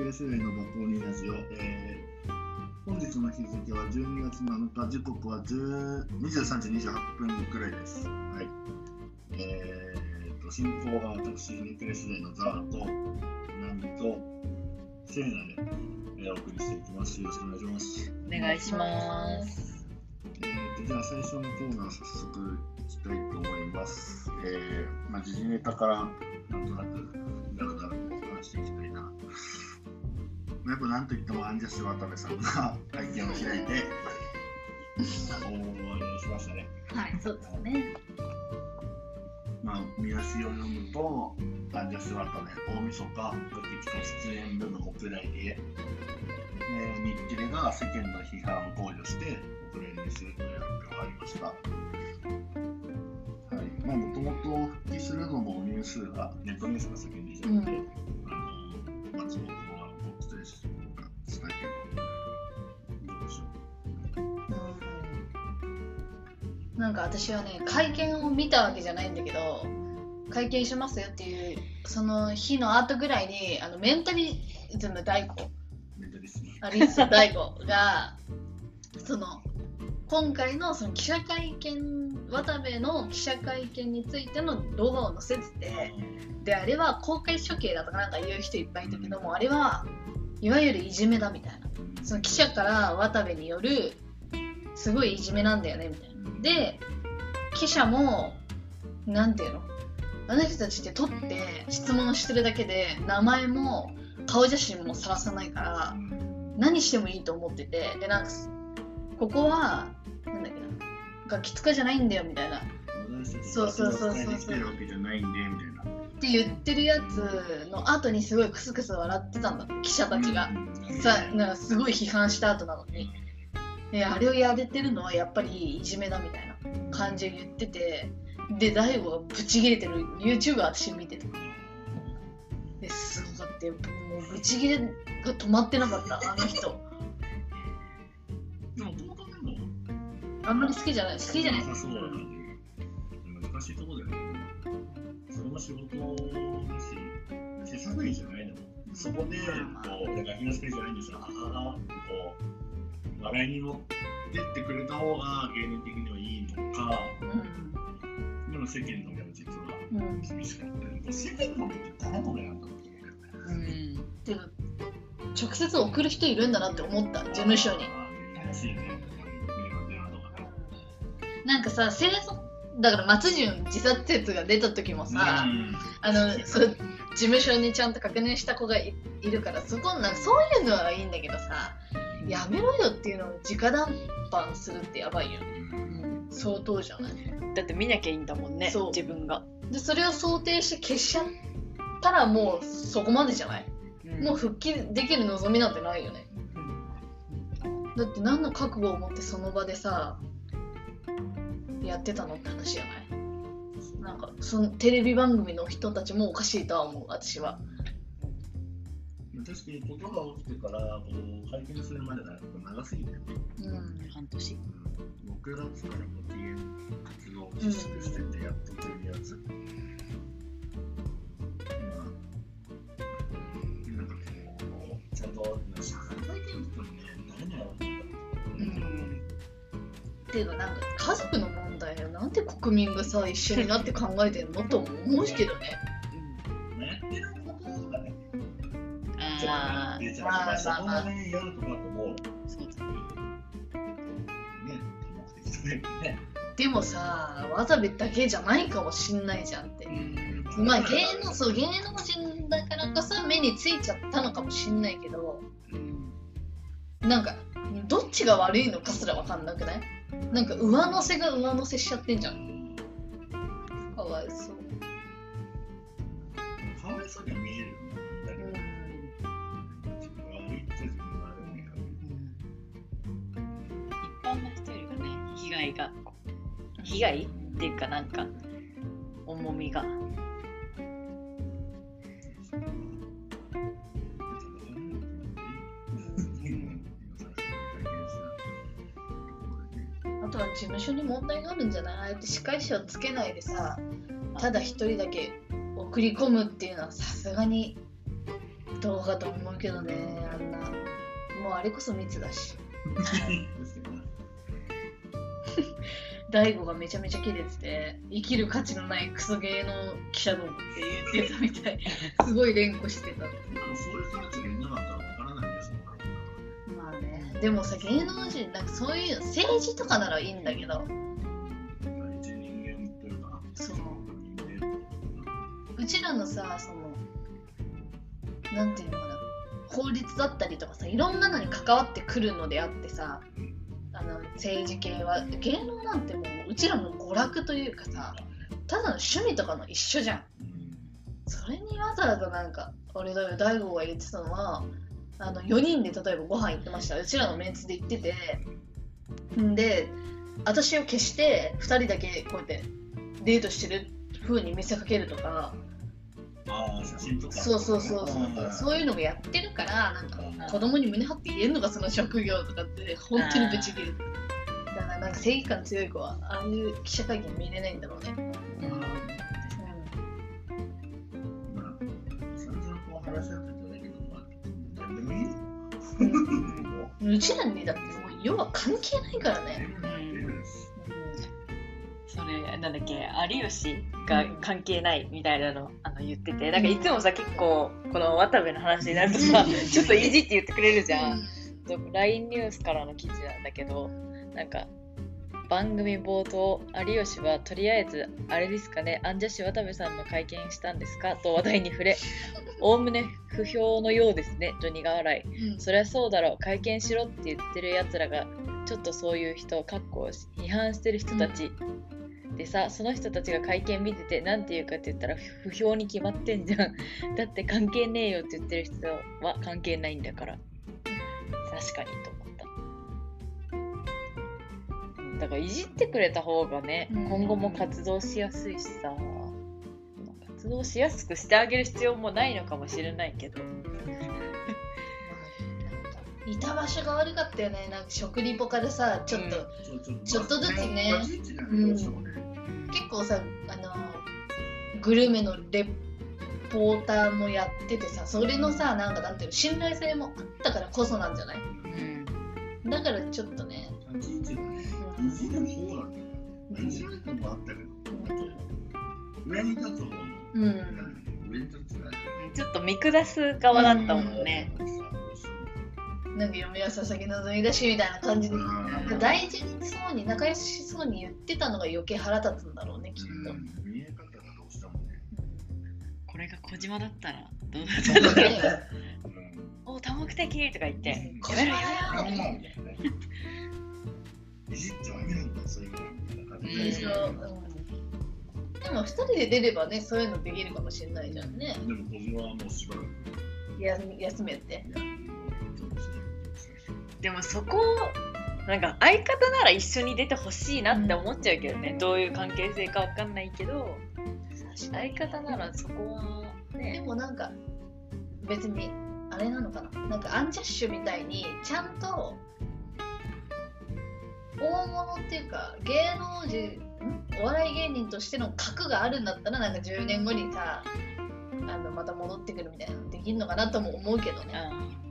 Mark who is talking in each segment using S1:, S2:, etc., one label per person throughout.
S1: クレスウェイのバコーニラジオ、えー、本日の日付は12月7日、時刻は10 23時28分くらいです。はい。えーと、進行は私、ニクレのザーと、ナミと、セーナで、えーお送りしていきます。よろしくお願いします。
S2: お願いします。
S1: えーと、じゃあ最初のコーナー早速いきたいと思います。えー、まあ、時事ネタからなんとなくだらだらと話していきたいやっぱなんといってもアンジャッシュ渡部さんが 会見を開いて、おーしましたね。
S2: はい、そうですね。
S1: まあ、見出しを読むと、アンジャッシュ渡部、大晦日、ガキと出演部の国内で、えー日テレが世間の批判を考慮して国連にするという発表がありました。はい。まあ、もともと復帰するのもニュースが、ネットニュースが先に出ちゃって、
S2: うん
S1: あの、松本
S2: なんか私はね、会見を見たわけじゃないんだけど、会見しますよっていう、その日の後ぐらいに、あのメンタリズム大悟、
S1: う。メンタリストに。
S2: アリス大悟が、その、今回のその記者会見、渡部の記者会見についての動画を載せてて、であれは公開処刑だとかなんか言う人いっぱいいたけどもあれはいわゆるいじめだみたいなその記者から渡部によるすごいいじめなんだよねみたいなで記者もなんていうの？あの人たちって撮って質問してるだけで名前も顔写真もさらさないから何してもいいと思っててでなんかここはなんだっけな？ガキ使じゃないんだよみたいな。そうそうそうそう
S1: 伝えてきてるわけじゃないんで、みたいな。
S2: って言ってるやつの後にすごいクスクス笑ってたんだ。記者たちが、さなんかすごい批判した後なのにであれをやれてるのはやっぱりいじめだみたいな感じを言っててで大悟がブチ切れてる YouTuber 私見てた。ですごかったよ。もうブチ切れが止まってなかったあの人。あんまり好きじゃない好きじゃない。
S1: そうだな難しいところだよね。それも仕事だし、手探りじゃないのそこで、こう、だから東国じゃないんですよ、はははってこう、笑いに持ってってくれた方が芸人的にはいいのか、うんでも世間の目は実は、厳しかったり、世間の目って誰の目なんだっていう。
S2: うんて直接送る人いるんだなって思った事務所に。なんかさ生存だから松潤自殺説が出た時もさ、あのそう事務所にちゃんと確認した子がいいるからそこなんかそういうのはいいんだけどさやめろよっていうのを直談判するってやばいよ
S1: うん
S2: 相当じゃない？
S3: だって見なきゃいいんだもんね
S2: そう。
S3: 自分が、
S2: でそれを想定して消しちゃったらもうそこまでじゃない、もう復帰できる望みなんてないよね。だって何の覚悟を持ってその場でさやってたのって話じゃない？なんかそのテレビ番組の人たちもおかしいとは思う私は
S1: 確かにことが起きてからこう会見するまでが長すぎて、
S2: うん
S3: 半年。
S1: 6月からも DM 活動を自粛しててやっとというやつ。まあ、なんかこう、ちゃんと社会体験ってね、何やろう
S2: うんっていうかなんか家族の問題をなんで国民がさ一緒になって考えてんの？と思う。けどね
S3: ああ
S1: 出ちゃうから、そこがね、やるとかともう、
S3: そうだ
S1: ね、ね目的というかね。
S2: でもさ渡部だけじゃないかもしんないじゃんってまあ芸能そう芸能人だからこそ目についちゃったのかもしんないけどなんかどっちが悪いのかすらわかんなくないなんか上乗せが上乗せしちゃってんじゃんかわいそう、
S1: かわいそうに見える
S3: 害が被害っていうかなんか重みが。
S2: あとは事務所に問題があるんじゃない？ああやって司会者をつけないでさただ一人だけ送り込むっていうのはさすがにどうかと思うけどねあんな。もうあれこそ密だし 大悟がめちゃめちゃキレてて生きる価値のないクソゲーの記者どもって言ってたみたい。すごい連呼してた。
S1: でもそういう人たちがいなかったらわからないんですよ。
S2: まあね。でもさ芸能人なんかそういうの政治とかならいいんだけど。そう
S1: 人間
S2: うちらのさそのなんていうのかな。法律だったりとかさいろんなのに関わってくるのであってさあの政治系は芸能なんてもううちらの娯楽というかさただの趣味とかの一緒じゃん。それにわざわざなんか俺だよ大悟が言ってたのはあの4人で例えばご飯行ってました。うちらのメンツで行ってて。んで私を消して2人だけこうやってデートしてる風に見せかけるとか
S1: ああ写真とか
S2: そうそうそう。そうそういうのもやってるからなんか
S1: あ
S2: 子供に胸張って言えんのがその職業とかって本当にブチ切れる。だからなんか正義感強い子はああいう記者会見見れないんだろうね、
S1: う
S2: ちらにだってもう要は関係ないからね、
S3: それなんだっけ有吉が関係ないみたいなのあの言ってて。なんかいつもさ結構この渡部の話になるとさちょっといじって言ってくれるじゃん。と LINE ニュースからの記事なんだけどなんか番組冒頭有吉はとりあえずあれですかねアンジャッシュ渡部さんの会見したんですか？と話題に触れ おおむね不評のようですねと苦笑い。
S2: うん。
S3: そりゃそうだろう会見しろって言ってるやつらがちょっとそういう人かっこ批判してる人たち、でさその人たちが会見見てて何て言うかって言ったら不評に決まってんじゃん。だって関係ねえよって言ってる人は関係ないんだから。確かにと思った。うんだからいじってくれた方がね、
S2: うん。
S3: 今後も活動しやすいしさ。活動しやすくしてあげる必要もないのかもしれないけど
S2: いた場所が悪かったよね。なんか食リポからさちょっと、
S3: うん。
S2: ちょっとずつね。結構さあのグルメのレポーターもやっててさそれのさなんかなんていうの信頼性もあったからこそなんじゃない？
S3: うん。
S2: だからちょっとね、うん
S1: いじる方なんだよね。いじられてもあったけど上に立つ方の。
S2: うん。
S1: 上に立つ。が
S3: ちょっと見下す側だったもんね。
S2: なんか嫁は佐々木希みだしみたいな感じで。なん。か大事にそうに仲良しそうに言ってたのが余計腹立つんだろうねきっと、
S1: 見え方がどうしてもね。
S3: これが小島だったらどう
S2: うん
S3: だった
S2: ね
S3: お多目的とか言って。
S2: 小
S3: やめろ
S2: 島
S3: やめろ
S2: だよ
S1: いじってはいないんだそういうの
S2: でも2人で出ればねそういうのできるかもしれないじゃんね。
S1: でも小島はもうしばらく。
S2: や休めって
S3: でもそこなんか相方なら一緒に出てほしいなって思っちゃうけどね、どういう関係性かわかんないけど相方ならそこは
S2: で
S3: ね
S2: もなんか別にあれなのかな。なんかアンジャッシュみたいにちゃんと大物っていうか芸能人ん？お笑い芸人としての格があるんだったらなんか10年後にさあのまた戻ってくるみたいなのできるのかなとも思うけどね、
S1: こ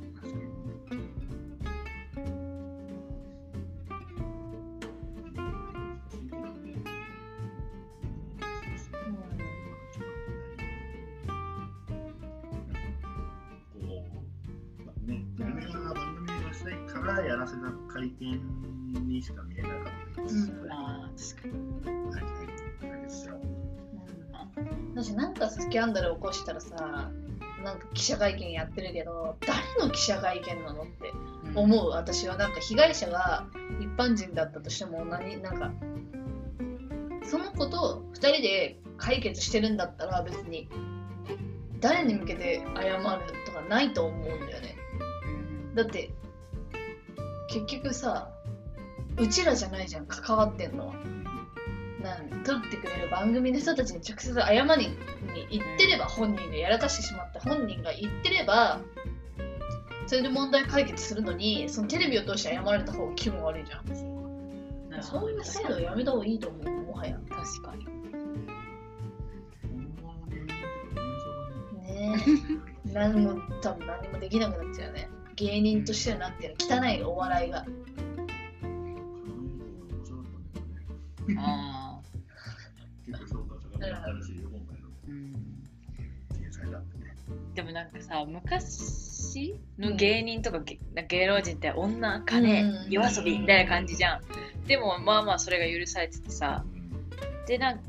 S1: 組がしたいからやらせた会見にしか見えなかったです。
S2: うん。
S3: あー。確かに。
S1: はいはい解決しちゃおう
S2: うん。だしなんかスキャンダル起こしたらさなんか記者会見やってるけど誰の記者会見なのって思う。私はなんか被害者が一般人だったとしても何なんかその子と2人で解決してるんだったら別に誰に向けて謝るとかないと思うんだよね。だって結局さうちらじゃないじゃん関わってんのは。なん撮ってくれる番組の人たちに直接謝りに行ってれば本人がやらかしてしまった本人が言ってればそれで問題解決するのにそのテレビを通して謝られた方が気分悪いじゃん。そういう制度やめた方がいいと思うもはや。
S3: 確かに。
S2: ね 何も多分何もできなくなっちゃうね芸人としてはなってる汚いお笑いが。
S3: あ
S1: 結構評価高かったらしいよ、今回の
S3: ー。うん。
S1: 天才だってね。
S3: でもなんかさ昔の芸人とかげ芸能人って女金、
S2: うん。
S3: 夜遊びみたいな感じじゃん。でもまあまあそれが許されててさ。でなんか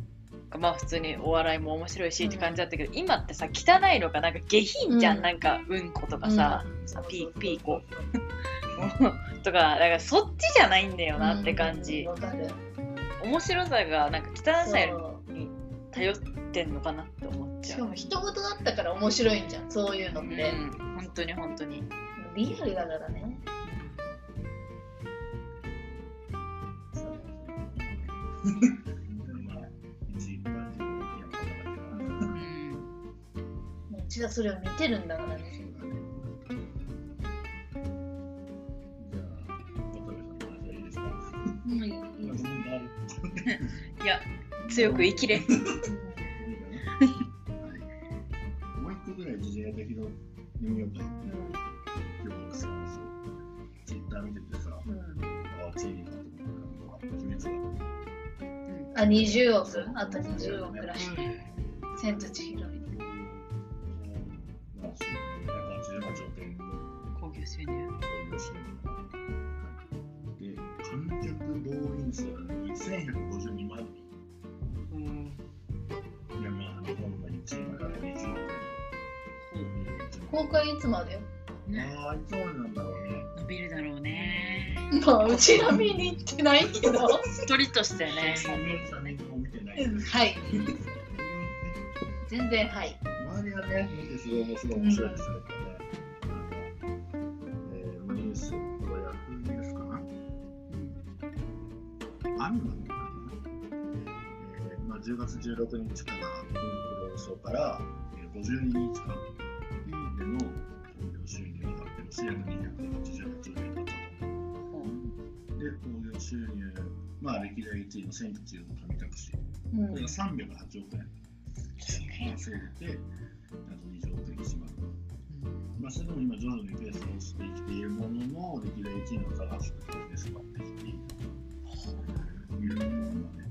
S3: まあ普通にお笑いも面白いしって感じだったけど、今ってさ汚いのがなんか下品じゃん、
S2: うん。
S3: なんかうんことかさ、
S2: うん。
S3: ピーピーコ。とかだからそっちじゃないんだよなって感じ、面白さがなんか汚さ
S2: そう。
S3: に頼ってんのかなって思っちゃう。
S2: しかも人事だったから面白いんじゃんそういうのって、
S3: うん。本当に本当に。
S2: リアルだからね。
S1: ま
S2: ちはそれを見てるんだからね
S1: い
S3: や強く生きれ。
S1: もう一個ぐらい時事ネタ拾ってみようかな。今日さ、そう。ツイッター見ててさ、
S2: うんうん
S1: ああ、チーリーかと思った鬼滅だ。
S2: あ20億？あと20億らしい千と千尋みたいな
S1: まあ、そう、188億円の
S3: 興行収入
S1: 興行収入で、観客動員数が2152万人。
S3: うん
S1: いや、まあ、日本が1位まであと20億円。
S2: 公開いつまでよ
S1: ああ、いつまでなんだろうね。
S3: 伸びるだろうね
S2: まあうちら見に行ってないけど
S3: 鳥としてね
S1: 3年も見てない。
S2: うんはい全然はい
S1: 周りはね、見てすごい面白い面白いですけどね。あの、えー、ニュース、これヤフーニュースかなアニメなのかなえー、まあ10月16日から、ピンクローソーから、52日間での興行収入が発表し、約288億円だったと。で、興行収入、まあ歴代1位の千と千尋の神隠し、これが308億円。稼いでて、あと20億円に締まあ、それでも今、徐々にペースを落ちてきているものの、歴代1位のザラスクで迫ってきているというところがね。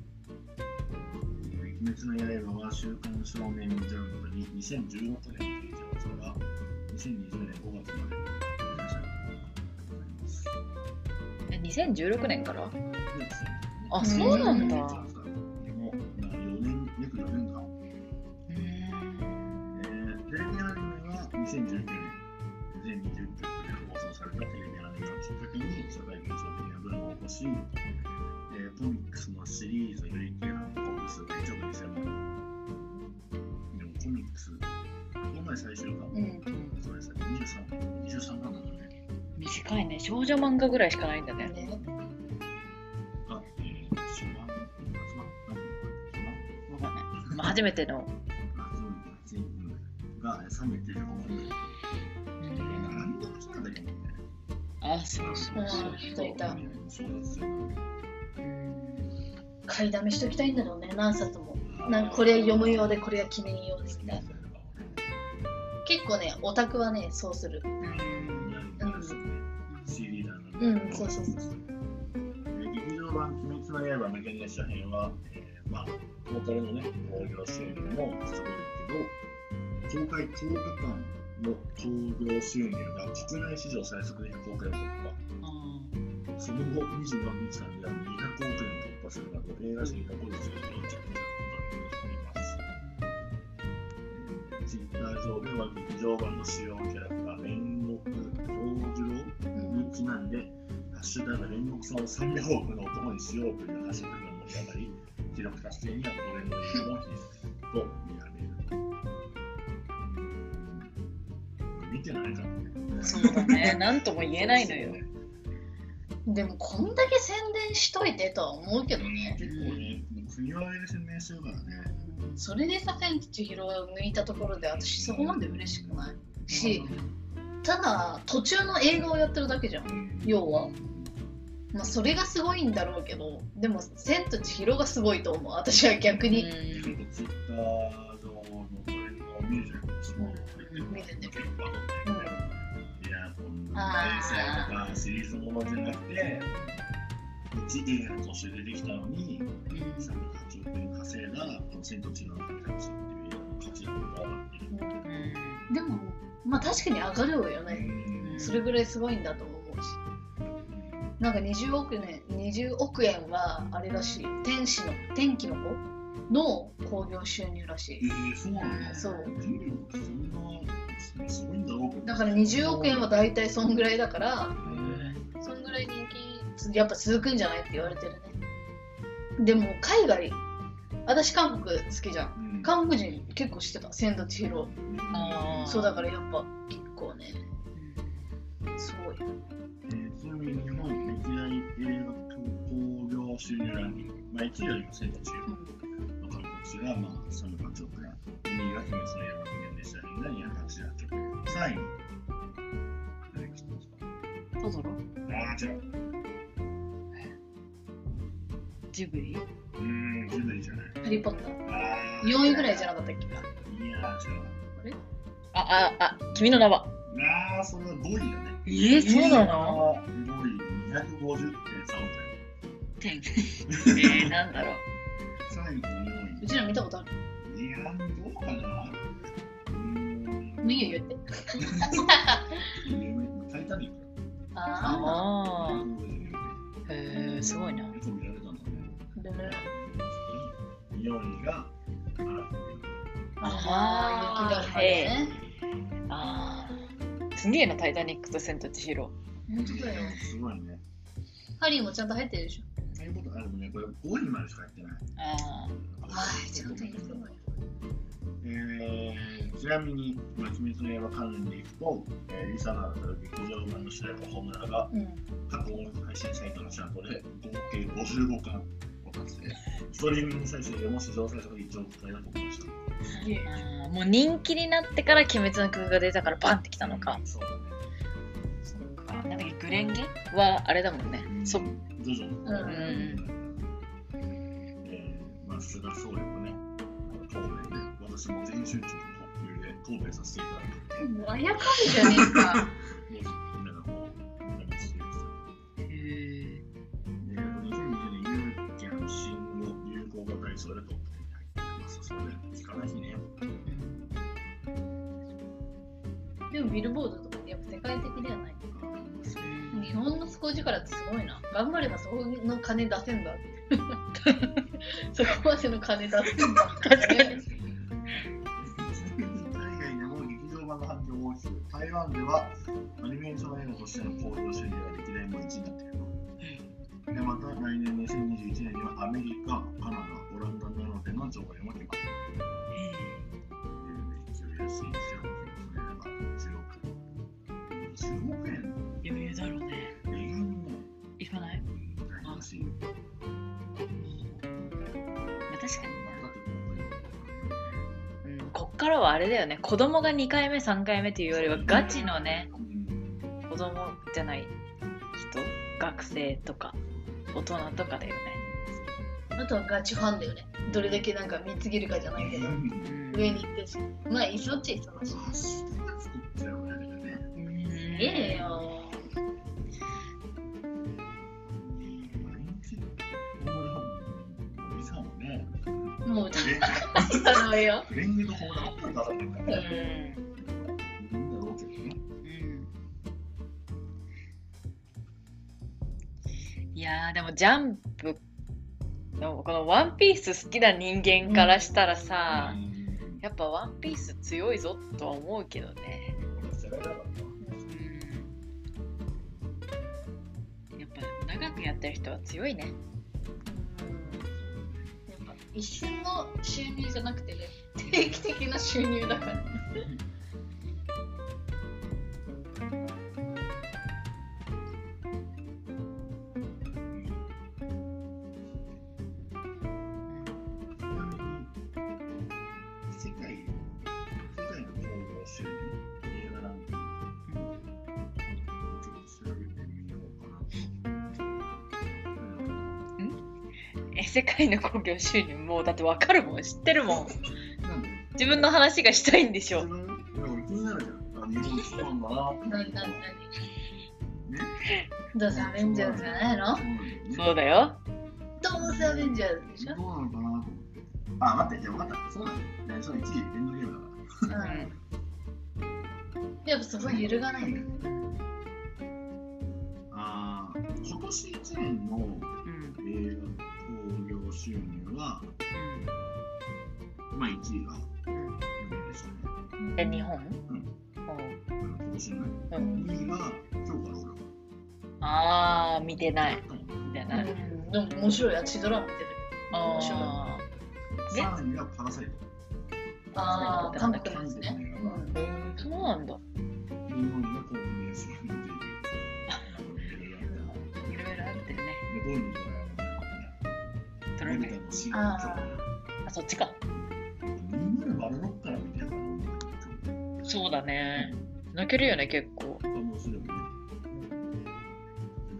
S1: えー鬼滅の刃は週刊少年ジャンプに2016年11月から2020年5月まで連載がございます。
S3: え2016年から。
S1: で
S3: あ
S2: そ
S3: うなんだ少女漫画ぐらいしかないんだね。
S2: ね。
S3: まあ、初めての。
S1: 初版、初めて、うんが395万ぐらい。何の。話なんだけどね。
S3: あそうそうそう
S1: そう。
S2: 買いだめしときたいんだろうね何冊もなんかこれは読むようでこれは記念用でみたいな結構ねオタクはねそうするうんそうそうそう。
S1: 劇場版「鬼滅の刃無限列車編は」えーまあトータルのね興行収入もすごいけど公開10日間の興行収入が国内史上最速で100億円突破その後24日間では200億円突破するなど映画史に残る成績を着実にしていますツイッター上では劇場版の主要キャラクター煉獄長次郎にちなんで、ハッシュタグ煉獄さんを300億の男にしようというハッシュタグが盛り上がり、記録達成にはトレンド入りも必須と見られる。うん見てないからね。
S3: そうだね なんとも言えないのよ
S2: でもこんだけ宣伝しといてとは思うけどね
S1: 結構ね、国はで宣伝してるからね。
S2: それでさ千と千尋を抜いたところで私そこまで嬉しくないし、ただ途中の映画をやってるだけじゃん。要は。まあそれがすごいんだろうけどでも千と千尋がすごいと思う。私は逆に、
S1: 見
S2: て
S1: シリーズものじゃなくて、一映画として出てきたのに、308億円稼いだ、千と千尋の神隠しっていう映画の価値が上がってる。
S2: でもまあ確かに上がるよね。
S1: うん。
S2: それぐらいすごいんだと思うし。なんか20億円20億円はあれらしい。天使の天気の子？の興行収入らし
S1: え
S2: い
S1: ー、そうなんなすごいんだろう。
S2: だから20億円は大体そんぐらいだから
S1: へ
S2: そんぐらい人気やっぱ続くんじゃないって言われてるね。でも海外私韓国好きじゃん。
S1: ーうん。
S2: 韓国人結構知ってた。千と千尋。
S3: あー
S2: そうだからやっぱ結構ね。すごい
S1: えーちなみに日本歴代映画興行収入ランキング、まあ、1位よりも千と千尋。の韓国が、まあ、308億円、2位が鬼滅の刃の人間でしたが288億円、3位に、誰か知ってますか？
S3: トトロ。
S1: ああ、違う。
S3: ジブリ？
S1: うーん、ジブリじゃない。
S2: ハリー・ポッター
S1: あ
S2: 4位ぐらいじゃなかったっけ？
S1: いやー、違う。
S3: あ、あ、あ、君の名は？
S1: ああ、それは5位だね。
S3: えー、そうなの
S1: ？5位、250.3億円。
S3: 点。えー、なんだろう。
S1: 3位と4
S2: うちら見たことある？
S1: 位。いやー、どうかなうーん。
S2: もういいよ言って
S1: タイタニック。
S2: あ
S3: ああ。へえ、すごいな。
S1: ね。
S2: あでね
S1: 4位が、あ
S2: ああ雪だるまね
S3: ああ。すげえな、タイタニックと千と千尋。
S2: 本当だよ
S1: すごいね。
S2: ハリーもちゃんと入ってるでしょ
S1: そういうことあるね。これ5位までしかやってない。
S3: あ
S2: はいちゃんと入ってる
S1: えー、ちなみに、まあ、鬼滅の刃関連でいくと、えー、リサナーの劇場版の主題歌ホムラが
S2: うん
S1: 過去音楽配信サイトのチャートで合計55巻を達成。ストリーミング再生でも史上最速1億回だと思いました。
S2: すげえ。
S3: もう人気になってから鬼滅の曲が出たからバンってきたのか。
S1: そうだね。
S3: そっか。なんだっけ、グレンゲはあれだもんね。そ
S1: 徐々に。
S2: うん
S1: えー、まあ、菅総理もね、答弁で、私も全集中の特急で答弁させていただいて、
S2: もうあやかるじゃねえか
S1: 行語大賞でトップ10に入ってます。そ聞かない日ね。
S2: でもビルボードとかやっぱ世界的ではない。日本の底力ってすごいな。頑張ればそこの金出せんだ そこまでの金出せんだ。
S3: 確かに。
S1: 海外でも劇場版の反響が大きく、台湾ではアニメーション映画としての興行収入が歴代も1位になっていると。で、また来年2021年にはアメリカ、カナダ、オランダなどでの上映も決まっている。え、
S3: うね。
S1: 意外にね、
S3: 行かない
S1: ないらしいよ。
S3: まあ確かにね。
S1: だってこ、
S3: こっからはあれだよね。子供が2回目、3回目っていうよりはガチのね、子供じゃない人、学生とか大人とかだよね。
S2: あとはガチファンだよね。どれだけなんか見つけるかじゃないけど。
S3: うん。
S2: 上に行ってし。まあいそっちいそっち
S1: あ作っちゃうね。
S3: うん
S2: ええよ。
S1: も
S2: う
S1: レ
S2: 頼むよ
S1: い
S3: やーでもジャンプのこの「ワンピース好きな人間からしたらさ、やっぱ「ワンピース強いぞとは思うけどね、やっぱ長くやってる人は強いね。
S2: やっぱ一瞬の収入じゃなくてね定期的な収入だから
S1: の興行収入
S3: もうだってわかるもん知ってるもん自分の話がしたいんでしょ
S1: 自分でも気にな
S2: なになになに
S1: ね
S2: どうせアベンジャーズじゃないの？
S1: そうだよ。
S2: どうせアベンジャーズでしょ？
S1: どうなのかなと思って。あ、待って、じゃあ分かった。そうだそれ一時エンドゲームだか
S3: うん。
S2: やっぱそこ揺るがないんだ
S1: ら。あー今年1年の
S3: うん。
S1: 映画収入は、まあ1位がでしたね。
S3: え、日本？
S1: うん今年のね。
S3: うん。
S1: 2位が今日から俺は。
S3: あー、見てない。見てない。
S2: うんでも面白いやチドラマ見てたけど面白い
S3: あ
S1: 3位がパラサイト。
S2: ああ
S3: そうなんだ。
S1: 4位がコンビネーションでいる。
S3: いろいろあってるね。
S1: で、5位にドラ
S3: トライメ
S1: えもんのビタのシーン
S2: あ
S3: あ、そっちか。
S1: から見てるから、
S3: そうだね。泣けるよね、結構。
S1: 見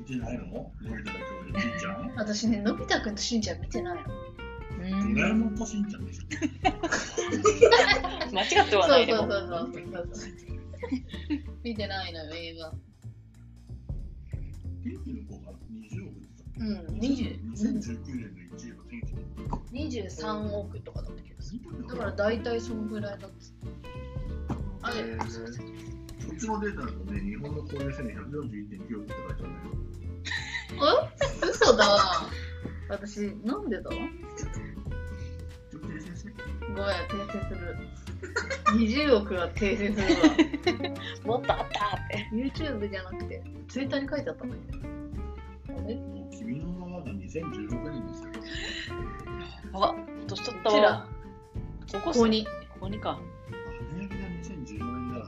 S1: てないののび太と恐竜、しんちゃん
S2: 私ねのび太くんとしんちゃん見てないの
S3: うん
S1: ドラえもんとしんちゃんでしょ。
S3: 間違ってはないでも。
S2: そうそうそうそう見てないのよ映画
S1: 天気の子が20億ですか
S2: うん
S1: 2019
S2: 20
S1: 年の1位が天気の子。
S2: 23億とかだった気がする。だから大体そのぐらいだっあれ
S1: えーこっちのデータだとね、日本の交流戦で141.9億って書いてある。
S2: え？嘘だ。私なんでだ？ごめん訂正する。20億は訂正するわ。
S3: もっとあったって。
S2: YouTube じゃなくて Twitter に書いてあったんだけどあれ
S1: もう君の名はが2016年ですよ。
S3: あ、年取ったわ。こ
S2: ここに
S3: ここにか。
S1: あれが2014年だ。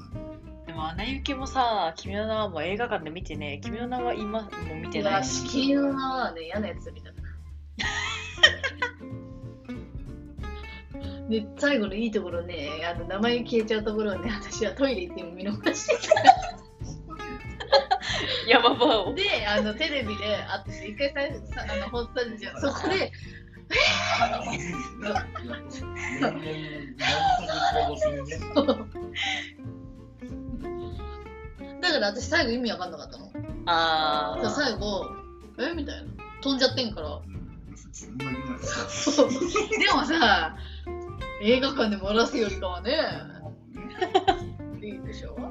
S3: でも、アナ雪もさ、君の名はもう映画館で見てね、君の名は今も見てないし。
S2: 君の名はね嫌なやつみたいな で最後のいいところねあの名前消えちゃうところをね私はトイレ行っても見逃して
S3: 山場を。
S2: であのテレビであって一回ささあの放送されてじゃんそこで だから私最後意味わかんなかったの。
S3: あ
S2: だから最後え？みたいな。飛んじゃってんから。でもさ映画館で漏らすよりかはね。いいでしょ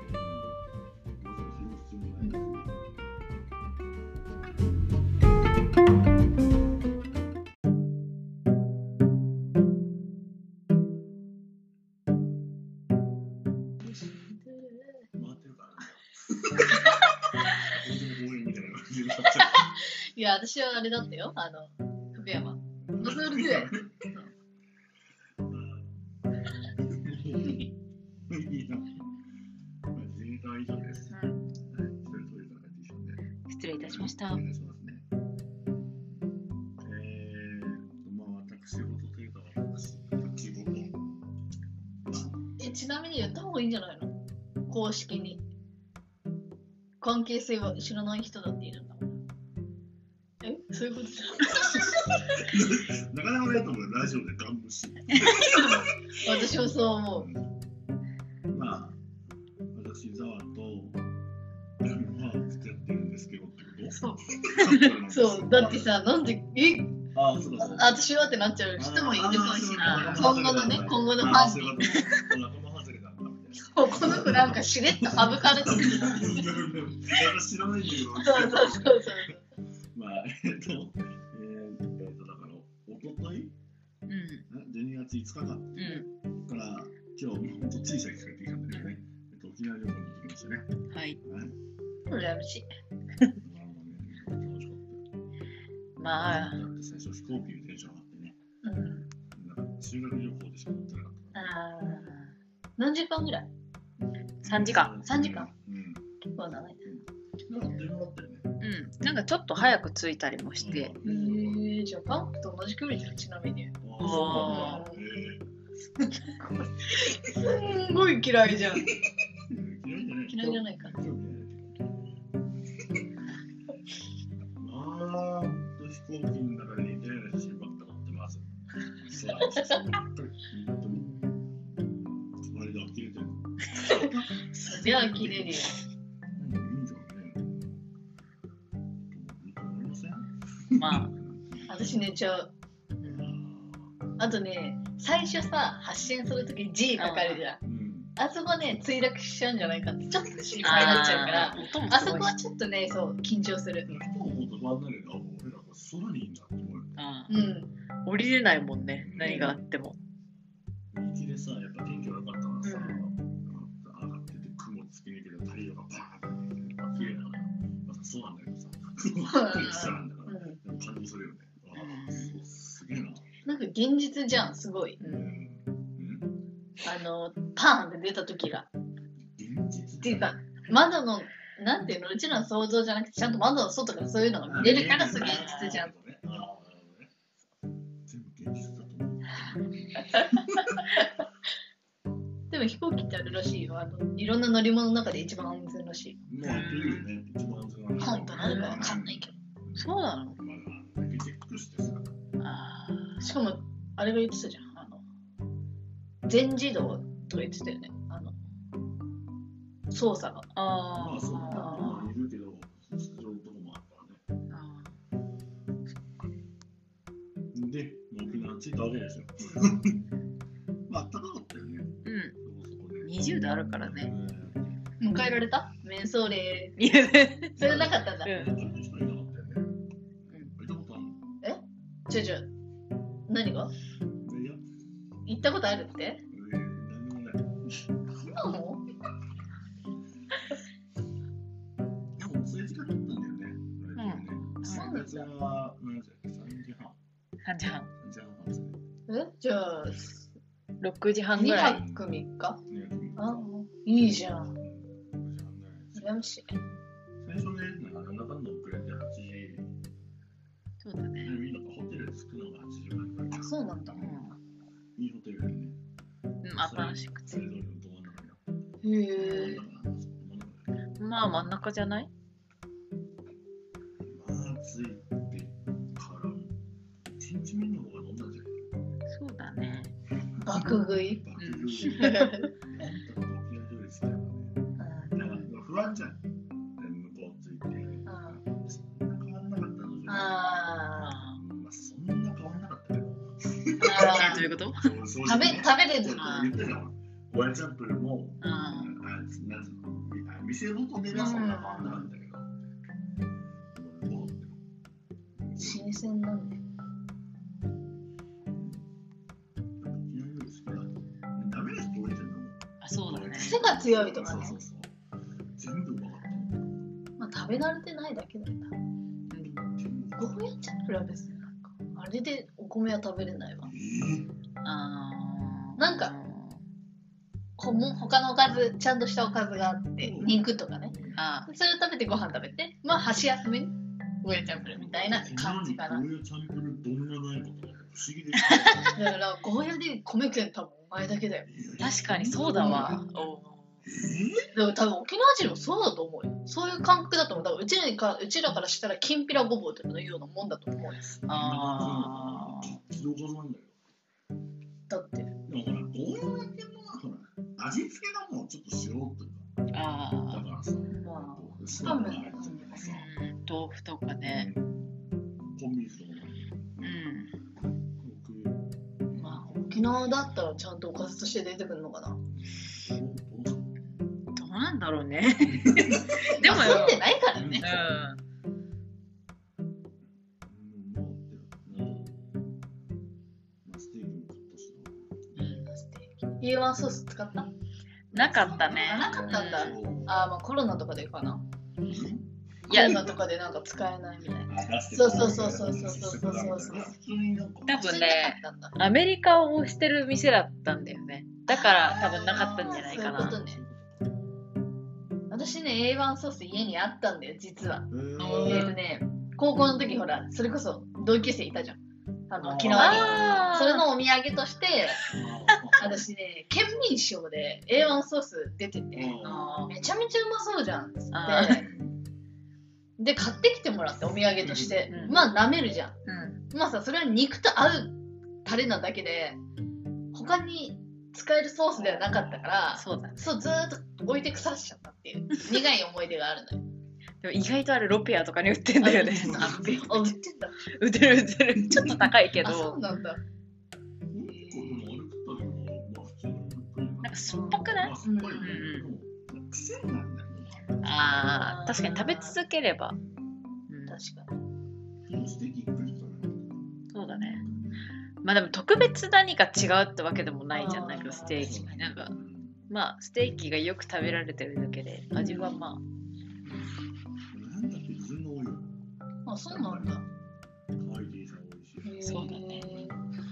S2: や私はあれだったよ。あの福山。それで
S3: 失礼いたしました
S1: お。願いしますね。えーと、まあ、私事というか、私、私事。
S2: えちなみに言った方がいいんじゃないの？公式に。関係性は知らない人だっているえそういうことじゃ
S1: なかなかないと思うよ、ラジオでガン無視。
S2: 私もそう思う。
S1: まあ、私、ザワと、まあ、付き合ってるんですけどってこと？
S2: そう。
S1: そ
S2: そうだって、さなんでえ？
S1: ああ、そうだそう
S2: 私はってなっちゃう人もいるかもしれな。い今後のね今後のファンに。
S1: そうこ
S2: の子なんかしれっと省かれてる。
S1: 私知らないけど。
S2: そうそうそうそう。
S1: まあ、えっと、えー、えーと、だから、おととい、
S3: うん。
S1: 12月5日か、
S3: うん。
S1: から、今日、ほん。とつい先帰ってきたん。だけどね、えっと、沖縄旅行に行きましたね。
S3: はい。
S1: はい。
S2: 羨ましい
S1: なるほどね。楽しかった。
S3: まあ、
S1: だって最初飛行機にテンション上がってね、
S2: うん。
S1: なん。か修学旅行でしか乗ってなかったから。
S2: あ何時間ぐらい
S3: 3時間。
S2: 3時間
S1: うん。
S2: 結構長い。
S1: なん。か電話だったよね。
S3: うん。なんかちょって早く着いたりもして。
S2: へえじゃあ韓国と同じ距離じゃん、ちなみに。
S1: あ
S2: すんごい。嫌い。じゃん。
S1: えー嫌い。じゃない。
S2: 嫌い。じゃない。か
S1: い。まあ、飛行機の中で似たようなか撮ってます。そうなんですよ。本当に。本当に。あれだ、切れてる。
S2: そりゃ切れるよ。
S1: ま
S3: あ。
S2: 私寝ちゃう。あとね、最初さ、発信するとき G かかるじゃん。
S1: うん。
S2: あそこね、墜落しちゃうんじゃないかって、ちょっと心配になっちゃうから、
S3: あ
S2: そこはちょっとね、そう、緊張する。
S1: うん。
S3: 降りれないもんね。何があっても。
S1: 道でさ、やっぱ天気悪かったからさ、
S2: うん
S1: 上がってて雲つき抜けて太陽がパーンって綺麗なのよ。まあ、そうなんだけどさ、
S2: うん、現実じゃん、すごい。あの、パーンって出た時が。
S1: 現実
S2: っていうか、窓の、なんていうの、うちらの想像じゃなくて、ちゃんと窓の外からそういうのが見れるから、すげえ実じゃん。でも飛行機ってあるらしいよ。あのいろんな乗り物の中で一番安全らしい。
S1: まあ、というよね、一番安全なの
S2: 本当なのかわかんないけど。
S3: そうなの？
S1: まあ、チェックしてさ、
S3: あ
S2: しかも、あれが言ってたじゃん。あの、全自動とか言ってたよね。あの、操作が。
S3: あ
S1: まあ、そう、
S3: あ
S1: まあ、いるけど、出場のとこもあるからね。で、もう沖縄着いたわけですよ。まあ、暖かかったよね。
S3: うん。
S1: そこそこで。
S3: 20度あるからね。
S2: 迎えられた？メンソーレそれなかったんだ。
S3: うん
S1: いたことあるの？
S2: ちょちょ、何が？行ったことあるって？
S1: もない。
S2: そうなの
S1: でも遅い時間だったんだよね。うんね。
S2: そうなんだ
S1: 3月は、何時だっけ ?3 時半。
S3: 3時半。
S1: 3時半半ですね。
S2: え？じゃあ、
S3: 6時半ぐ
S2: 2
S3: らい。
S2: 泊3日？
S1: ね
S2: あいいじゃん。
S1: 6時半ぐらいです
S2: 羨ましい。
S1: 最初ね、なん
S3: そう
S1: な
S2: んだ。
S3: う
S1: いいホテルでね。
S3: ん。新しくて。
S1: それぞれのど真ん中
S2: へ
S1: に。
S2: え。
S1: 真ん中なんですよ真ん中だよね
S3: まあ真ん中じゃない？
S1: まあ、着いてから、1日目の方が飲んだんじゃない？
S3: そうだね。
S2: 爆食い？
S1: 沖縄料理好きだからね。なんか不安じゃん。うい
S3: うこと？
S2: 食べ食べれ
S1: るな。ワンチャンプルも、
S3: うん、
S1: あなんそうの店のと値段そんな変わらないんだけど。
S2: 新鮮だ
S3: あ。そうだね。
S2: 癖が強いとかね。
S1: そうそうそう全部分かった。
S2: まあ食べ慣れてないだけだよな。どうやってるら別になんかあれでお米は食べれないわ。
S1: え
S3: ああ。
S2: なんかこも他のおかず、ちゃんとしたおかずがあって、肉とかね。
S3: あ
S2: それを食べてご飯食べて、まあ箸休めにゴーヤチャンプルみたいな感じかな。だからゴーヤで米食えん多分お前だけだよ。
S3: 確かにそうだわ。
S2: でも多分沖縄人もそうだと思うよ。そういう感覚だと思う。だからうちらにかうちらからしたらきんぴらごぼうとかのようなもんだと思うよ。
S3: ああ。
S1: だ
S2: って
S1: でもほらもほら味付けがもうちょっと塩というか
S3: あ。
S1: だからさ、
S2: まあ、
S1: スパムがゃ
S3: う豆腐とかね、
S1: コンビニとか
S3: うん、
S2: まあ、沖縄だったらちゃんとおかずとして出てくるのかな。
S3: どうなんだろうね。でも
S2: 遊んでないからね、うん。U1 ソース使った？
S3: なかったね。
S2: あなかったんだ、うん、あまあコロナとかでかな、
S3: いや
S2: とかでなんか使えないみたいな。
S1: そ
S2: うそうそうそうそうそうそうそう
S3: 多分ねアメリカを推してる店だったんだよね。だから多分なかったんじゃないかな。
S2: そういうことね。私ね A1 ソース家にあったんだよ実は。
S1: え
S2: っ、とね高校の時ほらそれこそ同級生いたじゃん。あの沖縄に。それのお土産として 私ね県民賞で A1 ソース出てて。
S3: あ
S2: めちゃめちゃうまそうじゃん。っつっ
S3: あ
S2: てで買ってきてもらってお土産として、
S3: うん。
S2: まあ舐めるじゃん。
S3: うん。
S2: まあさそれは肉と合うタレなだけで他に使えるソースではなかったから
S3: そうだね。
S2: ずーっと置いて腐しちゃったっていう。苦い思い出があるのよ
S3: でも意外とあれロペアとかに売ってんだよね。
S2: ああ売ってんだ。
S3: 売ってる売ってる。ちょっと高いけ
S2: あそ
S3: ど
S2: うなんだ
S3: なんか酸っぱくない？うん。
S1: 癖になるん。だよね
S3: あー確かに食べ続ければ、うん、
S2: 確かに。
S3: そうだね。まあでも特別何か違うってわけでもないじゃなんかステーキ。なんか
S1: うん
S3: まあステーキがよく食べられてるだけで味はま
S1: な
S2: あそうなんだ。
S1: 可愛い T さん多いし
S3: そうだね。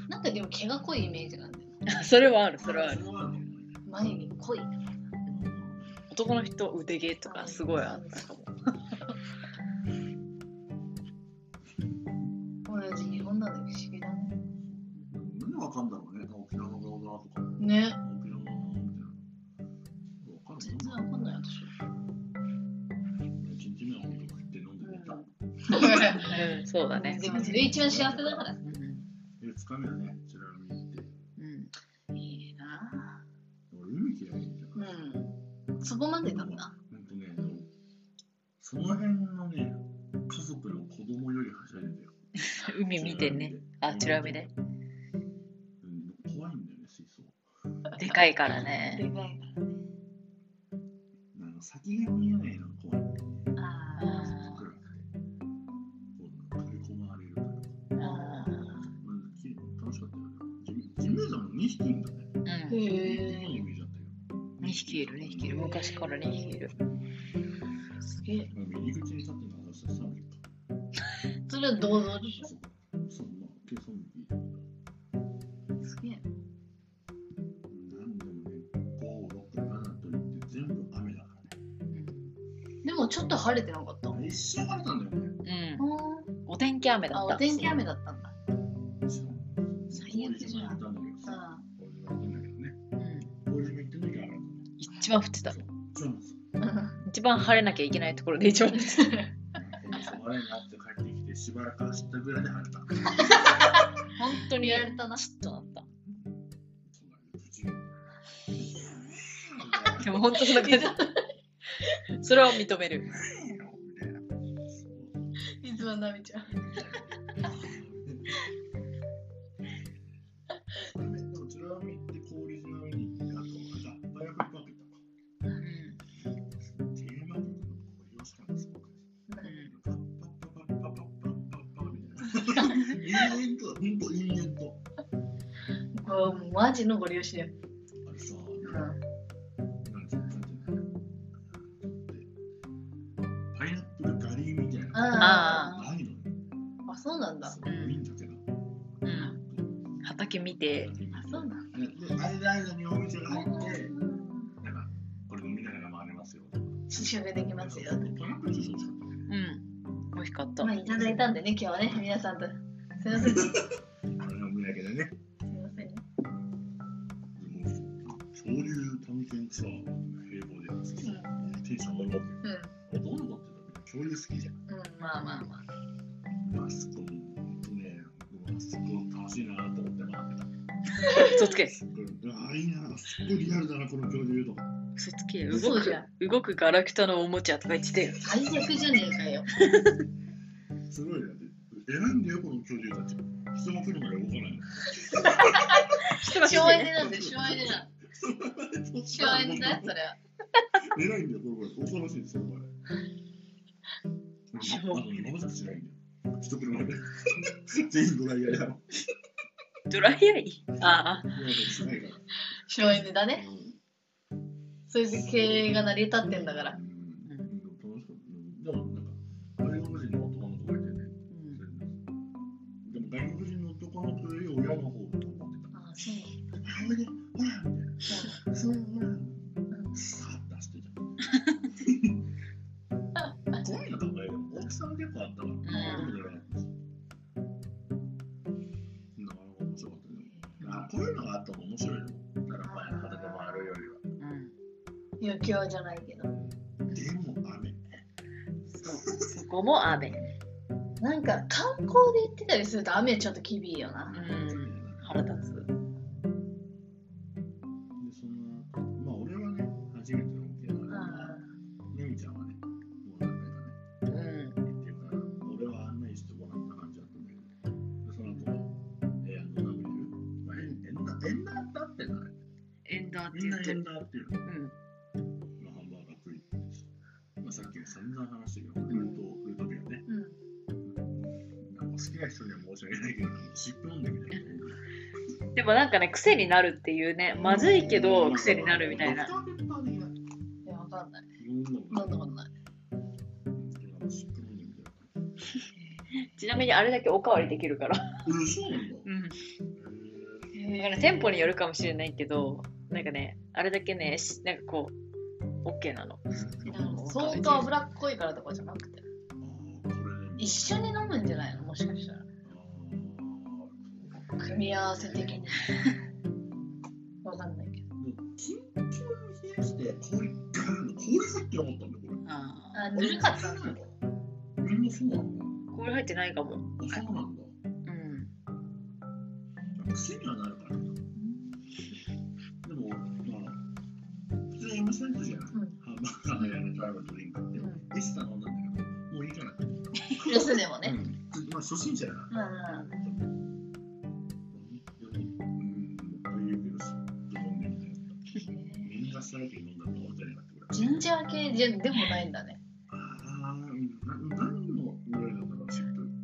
S2: なんかでも毛が濃いイメージなんだよ
S3: あそれはあるそれはある。
S1: それはあるね
S2: 眉毛濃い。
S3: 男の人腕毛とかすごいあったかもそうだね。
S2: でもそれ一番幸せだから
S3: うん
S1: で二日目はね
S3: うん
S2: いいな。
S1: 俺海嫌いじゃん。
S2: うん。そこまでだ
S1: ほんとねその辺のね家族の子供よりはしゃいでたよ。
S3: 海見てね。あチラ見で？
S1: うん。怖いんだよね水槽。
S3: でかいからね
S1: 立ってるのはさ3匹か
S2: それは銅像でしょ
S1: そうまあ計算機
S2: すげえ
S1: 何でもね5、6、7といって全部雨だからね
S2: でもちょっと晴れてなかった
S1: 一瞬晴れたんだよね
S3: うんお天気雨だ
S2: あ
S3: った
S2: お天気雨だったんだ
S1: 最
S2: 最悪じゃん
S1: たんだけどさ
S2: あ
S1: 麹島行ったんだけどね
S3: うん
S1: 麹島行ってないから
S3: 一番降ってた
S1: そうなんです
S3: 一番晴れなきゃいけないところで一番降ってた
S1: ぐらいでた。
S3: 本当に
S2: やられたな
S3: ちょっとなった。
S1: で
S3: も本当そんな感じそれは認める。
S1: みたいなそう。
S2: いつもなみちゃん
S1: 延々と
S2: こうマジのご利用しだよ
S1: あれさ
S2: うん
S1: なんてなん。ていうのパイナップルガリーみたいな
S2: あ
S1: ないのよ
S2: あそうなんだ。
S1: すごいんだけど
S3: うん畑見て
S2: あそうなん
S1: でで間間にお店が入ってなんかこれ飲みながら回れますよ。
S2: 試食できますよ。
S1: パイナップルジュース美味しかったね
S3: うん。美味しかった。
S2: まあいただいたんでね今日はね皆さんとすいません。すい
S1: あれ飲みだけでね
S2: ませんね
S1: でも恐竜探検ツアー平凡でやつテンション上がるわけ。
S2: うん。
S1: どうなのかって恐竜好きじゃん
S2: うんまあまあまあ
S1: あそ本当ねあそこ楽しいなと思って回ってた。
S3: 嘘つけ。
S1: うん。あいいなすっごいリアルだなこの恐竜と。か
S3: 嘘つけ。動く
S2: 嘘じゃ
S3: 動くガラクタのおもちゃとか言ってたよ。
S2: 最悪じゃねえかよ。
S1: すごいね偉いんだよこの恐竜たち人が来るまで動かないの？
S3: 人が来て
S2: 省エネなんで省エネな省エネだよそれは。
S1: 偉いんだよ、これ、これ、恐ろしいですよ、これ。あとね、まばしない。んだよ。一車で。全員ドライヤーやろ。
S3: ドライヤーああ。
S2: 省エネだね。
S1: うん。
S2: そういう経営が成り立ってんだから。
S1: うん。うん。楽しかった。うんでも、ほら、みたいな。そう、出してた。の考えでも、大きさ結構あったから、
S2: ど
S1: で
S3: な。なか
S2: なか面白かったけど。こうい
S3: う
S1: のがあったら面白
S2: い。
S1: だから、前のるよりは。う
S3: ん。
S1: 余興じゃないけど。で
S3: も、雨。そう、そこ
S1: も雨。な
S3: ん。
S1: か観光で行ってたりすると雨ちょっと厳いよな、
S2: うん、
S1: 腹立つなん
S3: かね、癖になるっていうね、まずいけど癖になるみたいな
S2: わかんない。
S3: ちなみにあれだけおかわりできるから。
S1: うん、そうなんだ。
S3: うん。
S1: へ
S3: だから店舗によるかもしれないけど、なんかね、あれだけね、しなんかこう、OK なの。
S1: ー
S2: 相当脂っこいからとかじゃなくて。一緒に飲むんじゃないの？もしかしたら。組み合わせ的に。わかんないけど。
S1: キンキンに冷やして氷ガーンの氷入ってなかったんだよこれ
S3: あ
S2: あ、ぬるかったんだ。
S1: みんなそうなの
S3: あ、これ入ってないかも。
S1: あそうなんだ
S3: うん。
S1: 癖にはなるからなでもまあ普通に M サイズじゃない、
S2: うん
S1: ハンバーガーやるドライバードリンクって、
S2: うん
S1: エスタ飲んだんだけどもういいかなって
S2: でもね。
S1: うんまあ初心者やな
S2: うんうん。
S1: うんじゃ
S2: でもないんだね。
S1: ああ。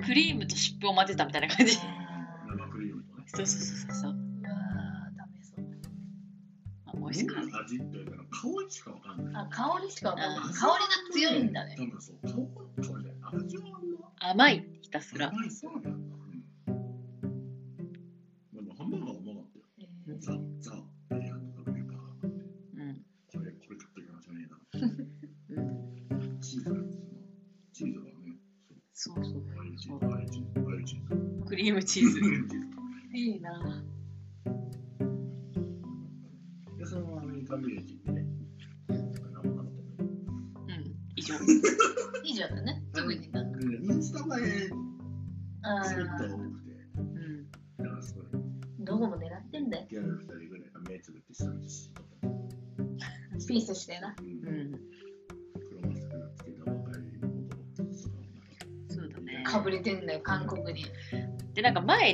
S3: クリームと湿布を混ぜたみたいな感じ。
S1: 生クリームとね。
S3: そうそうそうそうそう。
S2: うわー、ダメそう。
S3: あ美味しかっ
S1: どういう味って言うから、香りしかわかんない。
S2: あ、香りしかわかんない。
S3: あ
S2: 香りが強いんだね。
S1: 多分そう、香り、香りじゃない。
S3: 甘い、ひたすら。
S1: 甘いそうなんだ。
S3: リームチーズ。
S2: いいな。
S1: で、そのままアメリカンビレッジ行ってね。
S3: うん。以上。
S2: いいじゃんね。特になんか。
S1: インスタ映えすごい、
S2: どこも狙ってんだよ。
S1: ギャル2人ぐらいが目つぶって。
S2: ピースしてな。
S1: うん
S3: うん。
S1: か
S2: ぶれてんだよ、韓国に。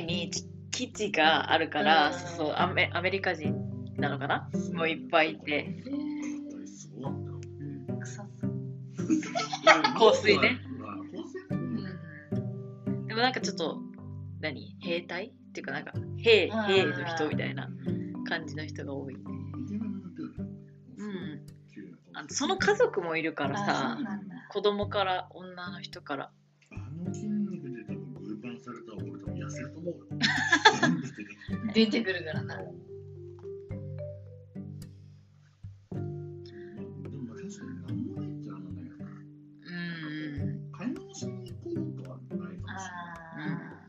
S3: で、なんか前にち基地があるから、
S2: うん
S3: そうそうアメ、アメリカ人なのかな？もういっぱいいて。香水ね。でもなんかちょっと、何？兵隊？っていうかなんか、兵、兵の人みたいな
S1: うん
S3: 感じの人が多い。うん。あその家族もいるから
S2: あ
S3: さ。子供から女の人から。
S1: あの筋肉で多分グーパンされたら俺多分痩せると思うよ。出て
S2: くるからな。
S1: でも確かに何もないっちゃなんだけどな。
S3: うん。
S1: 買い物しに行こうとはないかもしれない。
S2: あ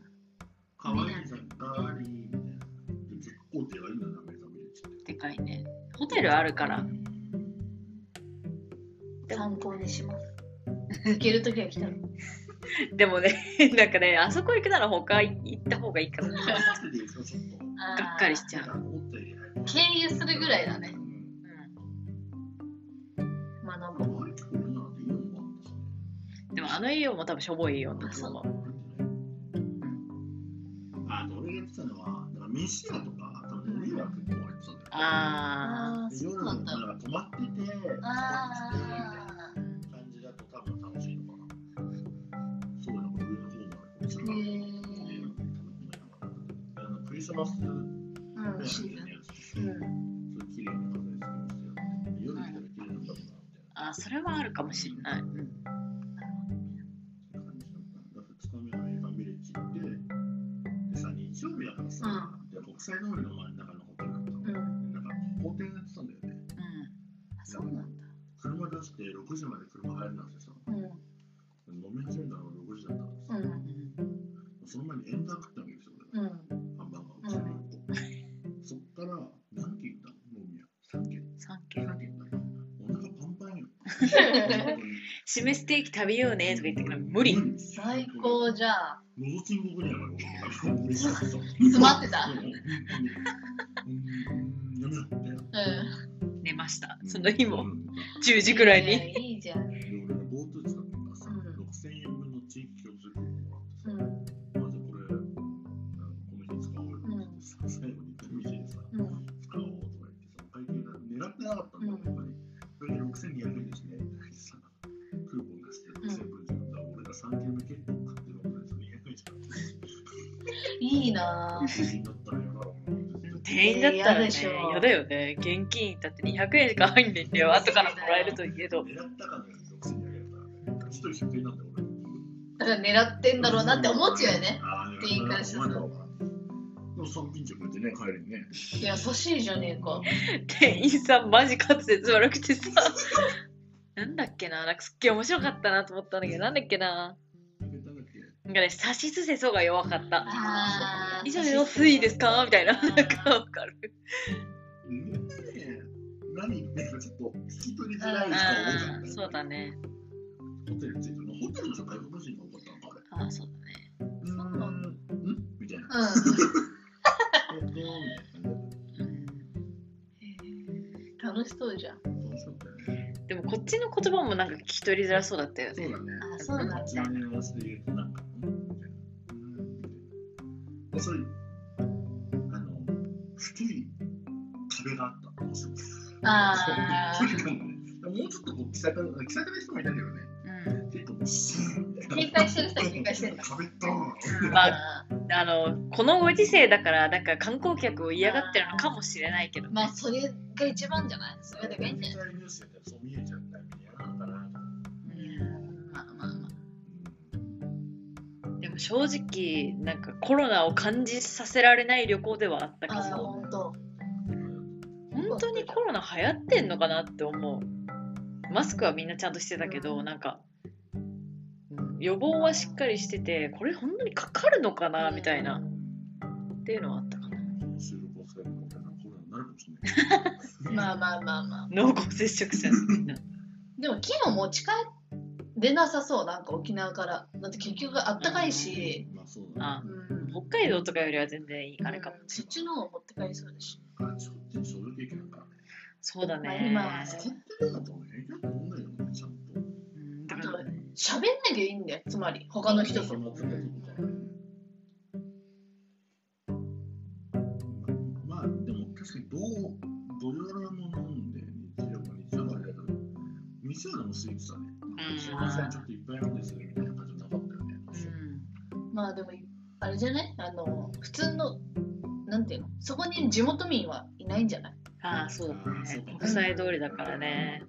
S1: 可愛い雑貨ありみたいな。で結構手がいいんだな、アメリカビレッジって。
S3: でかいね。ホテルあるから。
S2: ー参考にします。行けるときは来たら。
S3: でもね、なんかね、あそこ行くなら他行った方がいいかな。がっかりしちゃう。
S2: 経由するぐらいだね
S1: う。ん
S2: まあ、な。
S3: でもあの家も多分しょぼいよだと思う。
S1: あ、で俺が言ってたのは、だから飯屋とか、多分俺は結構入ってたんだよ。
S3: あ
S2: あそうなんだ。
S1: か泊まってて、
S2: あ
S1: みたいなスマスし夜来たら綺麗なんだろうなみたい
S3: あ。あ、それはあるかもしれない。締めステーキ食べようねとか言っ無理。
S2: 最高じゃん。詰まってた。
S1: うん。
S3: 寝ました。その日も
S1: うん。
S3: 10時
S2: ん。
S3: くらい
S1: に。だったら
S3: ね、
S2: 嫌でしょ
S3: 嫌だよね。現金だって200円しか入んねんだよ。後からもらえるといえど。
S1: 狙ったかのように6200円だから、一人100円なんだよ、俺。
S2: だから狙ってんだろうなって思っちゃうよね。
S1: あー。
S2: 店員からしたら
S1: でも3ピンチくれてね、帰りにね。
S2: 優しいじゃねえか。
S3: 店員さんマジ滑舌悪くてさ。なんだっけななんかすっげえ面白かったなと思ったんだけど、なんだっけな
S1: なん
S3: かね、さしすせそが弱かった。
S2: あ
S3: 以上でよすいですか？みたいな。なんかわかる。
S1: 何かちょっと聞き取りづらい人が多かったよ
S3: ああ、そうだね。
S1: ホテルついてるのホテルのさ、外国人が多かったのか、あれ。
S3: ああ、そうだね。
S1: うーん、ん。みたいな。
S2: うん。楽しそうじゃん。
S1: 楽しかったよね。
S3: でもこっちの言葉もなん。か聞き取りづらそうだったよね。
S1: そうだね。
S2: あそうだ
S1: こっちのニュアンスで言うと、なん。か、な。そういう、あの、太い壁があった。面白い。
S2: あ
S1: 距離感がね。もうちょっとこう気さくな、気さくな人もいたけどね。
S3: うん。
S2: 警戒してる人は警戒してんだ
S1: 壁ドーン。
S3: ま
S2: あ。
S3: あの、このご時世だから、なんか観光客を嫌がってるのかもしれないけど。
S2: まあ、それが一番じゃない？それがいいんじゃない？
S3: も正直、なんかコロナを感じさせられない旅行ではあったけど、
S2: ほんと。
S3: 本当にコロナ流行ってんのかなって思う。マスクはみんなちゃんとしてたけど、なんか、うん予防はしっかりしてて、これ本当にかかるのかなみたいな、っていうのはあったかな。
S2: まあまあまあまあ。
S3: 濃厚接触者みんな。
S2: でも、昨日持ち帰れなさそう、なんか沖縄から。だって結局あったかいし。
S1: まあそうだね。
S3: 北海道とかよりは全然いいあれかも。
S2: そっちの方持って帰りそうだし。
S1: あちこっちにそういう経験なんかね。
S3: そうだ
S2: まあ
S3: ね。
S2: 今
S1: 使ってるんだとちゃんと。
S3: うんだからね
S2: 喋んなきゃいいんだよ、つまり。他の人と。
S1: まあでも確かにどうどよらも飲んで日曜か日曜かあれだけど店はでも空いてたね。
S3: うん
S1: すいませんちょっといっぱい飲んでするみたいな感じなかったよね。
S3: うん
S2: まあでも、あれじゃない？あの、普通の、なんていうの？そこに地元民はいないんじゃない？
S3: ああ、そうだ
S1: あーそう
S3: ね。
S1: か
S3: 国際通りだからね。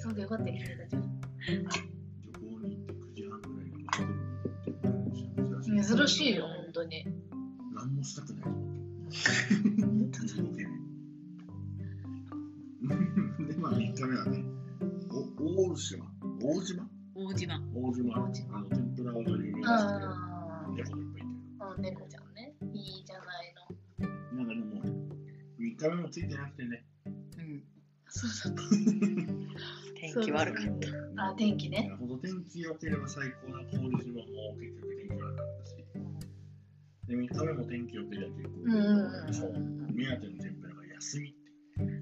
S2: そうでよかったよ、君たちは。
S1: 旅行に行って9時半ぐらいにホテルに行って
S2: 珍しいよ、
S1: 島、大島？
S3: 大島。
S1: 大島、
S2: 大島
S1: あの、天ぷらが有名だ
S2: あ
S1: し、猫がいっぱいいて。
S2: あ、猫ちゃんね。いいじゃないの。
S1: なんかでも、3日目もついてなくてね。
S3: うん。
S2: そうだっ
S3: 天気悪かった。
S2: た。あ、天気ね。
S1: なるほど、天気良ければ最高な氷島も結局天気悪かったし。で、3日目も天気良ければ結構
S2: うんうんうん。
S1: 目当ての天ぷらが休み。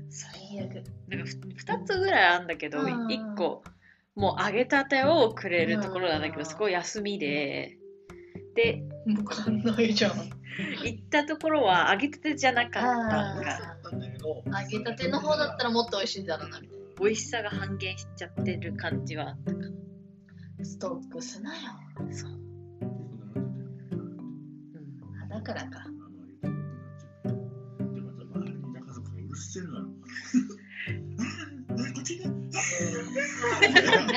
S2: 最悪。
S3: なんかふ2つぐらいあるんだけど、
S2: うん
S3: 1個、もう揚げたてをくれるところなんだけど、
S2: うん
S3: そこ休みで、で、
S2: わかんないじゃん。
S3: 行ったところは揚げたてじゃなかったか
S1: だったんだけど、
S2: 揚げたての方だったらもっと美味しいんだろうな、みたい
S3: 美味しさが半減しちゃってる感じはあったかな。
S2: な。ストックすなよ。
S3: そう。うん
S2: あだからか。
S1: た家族がうるの？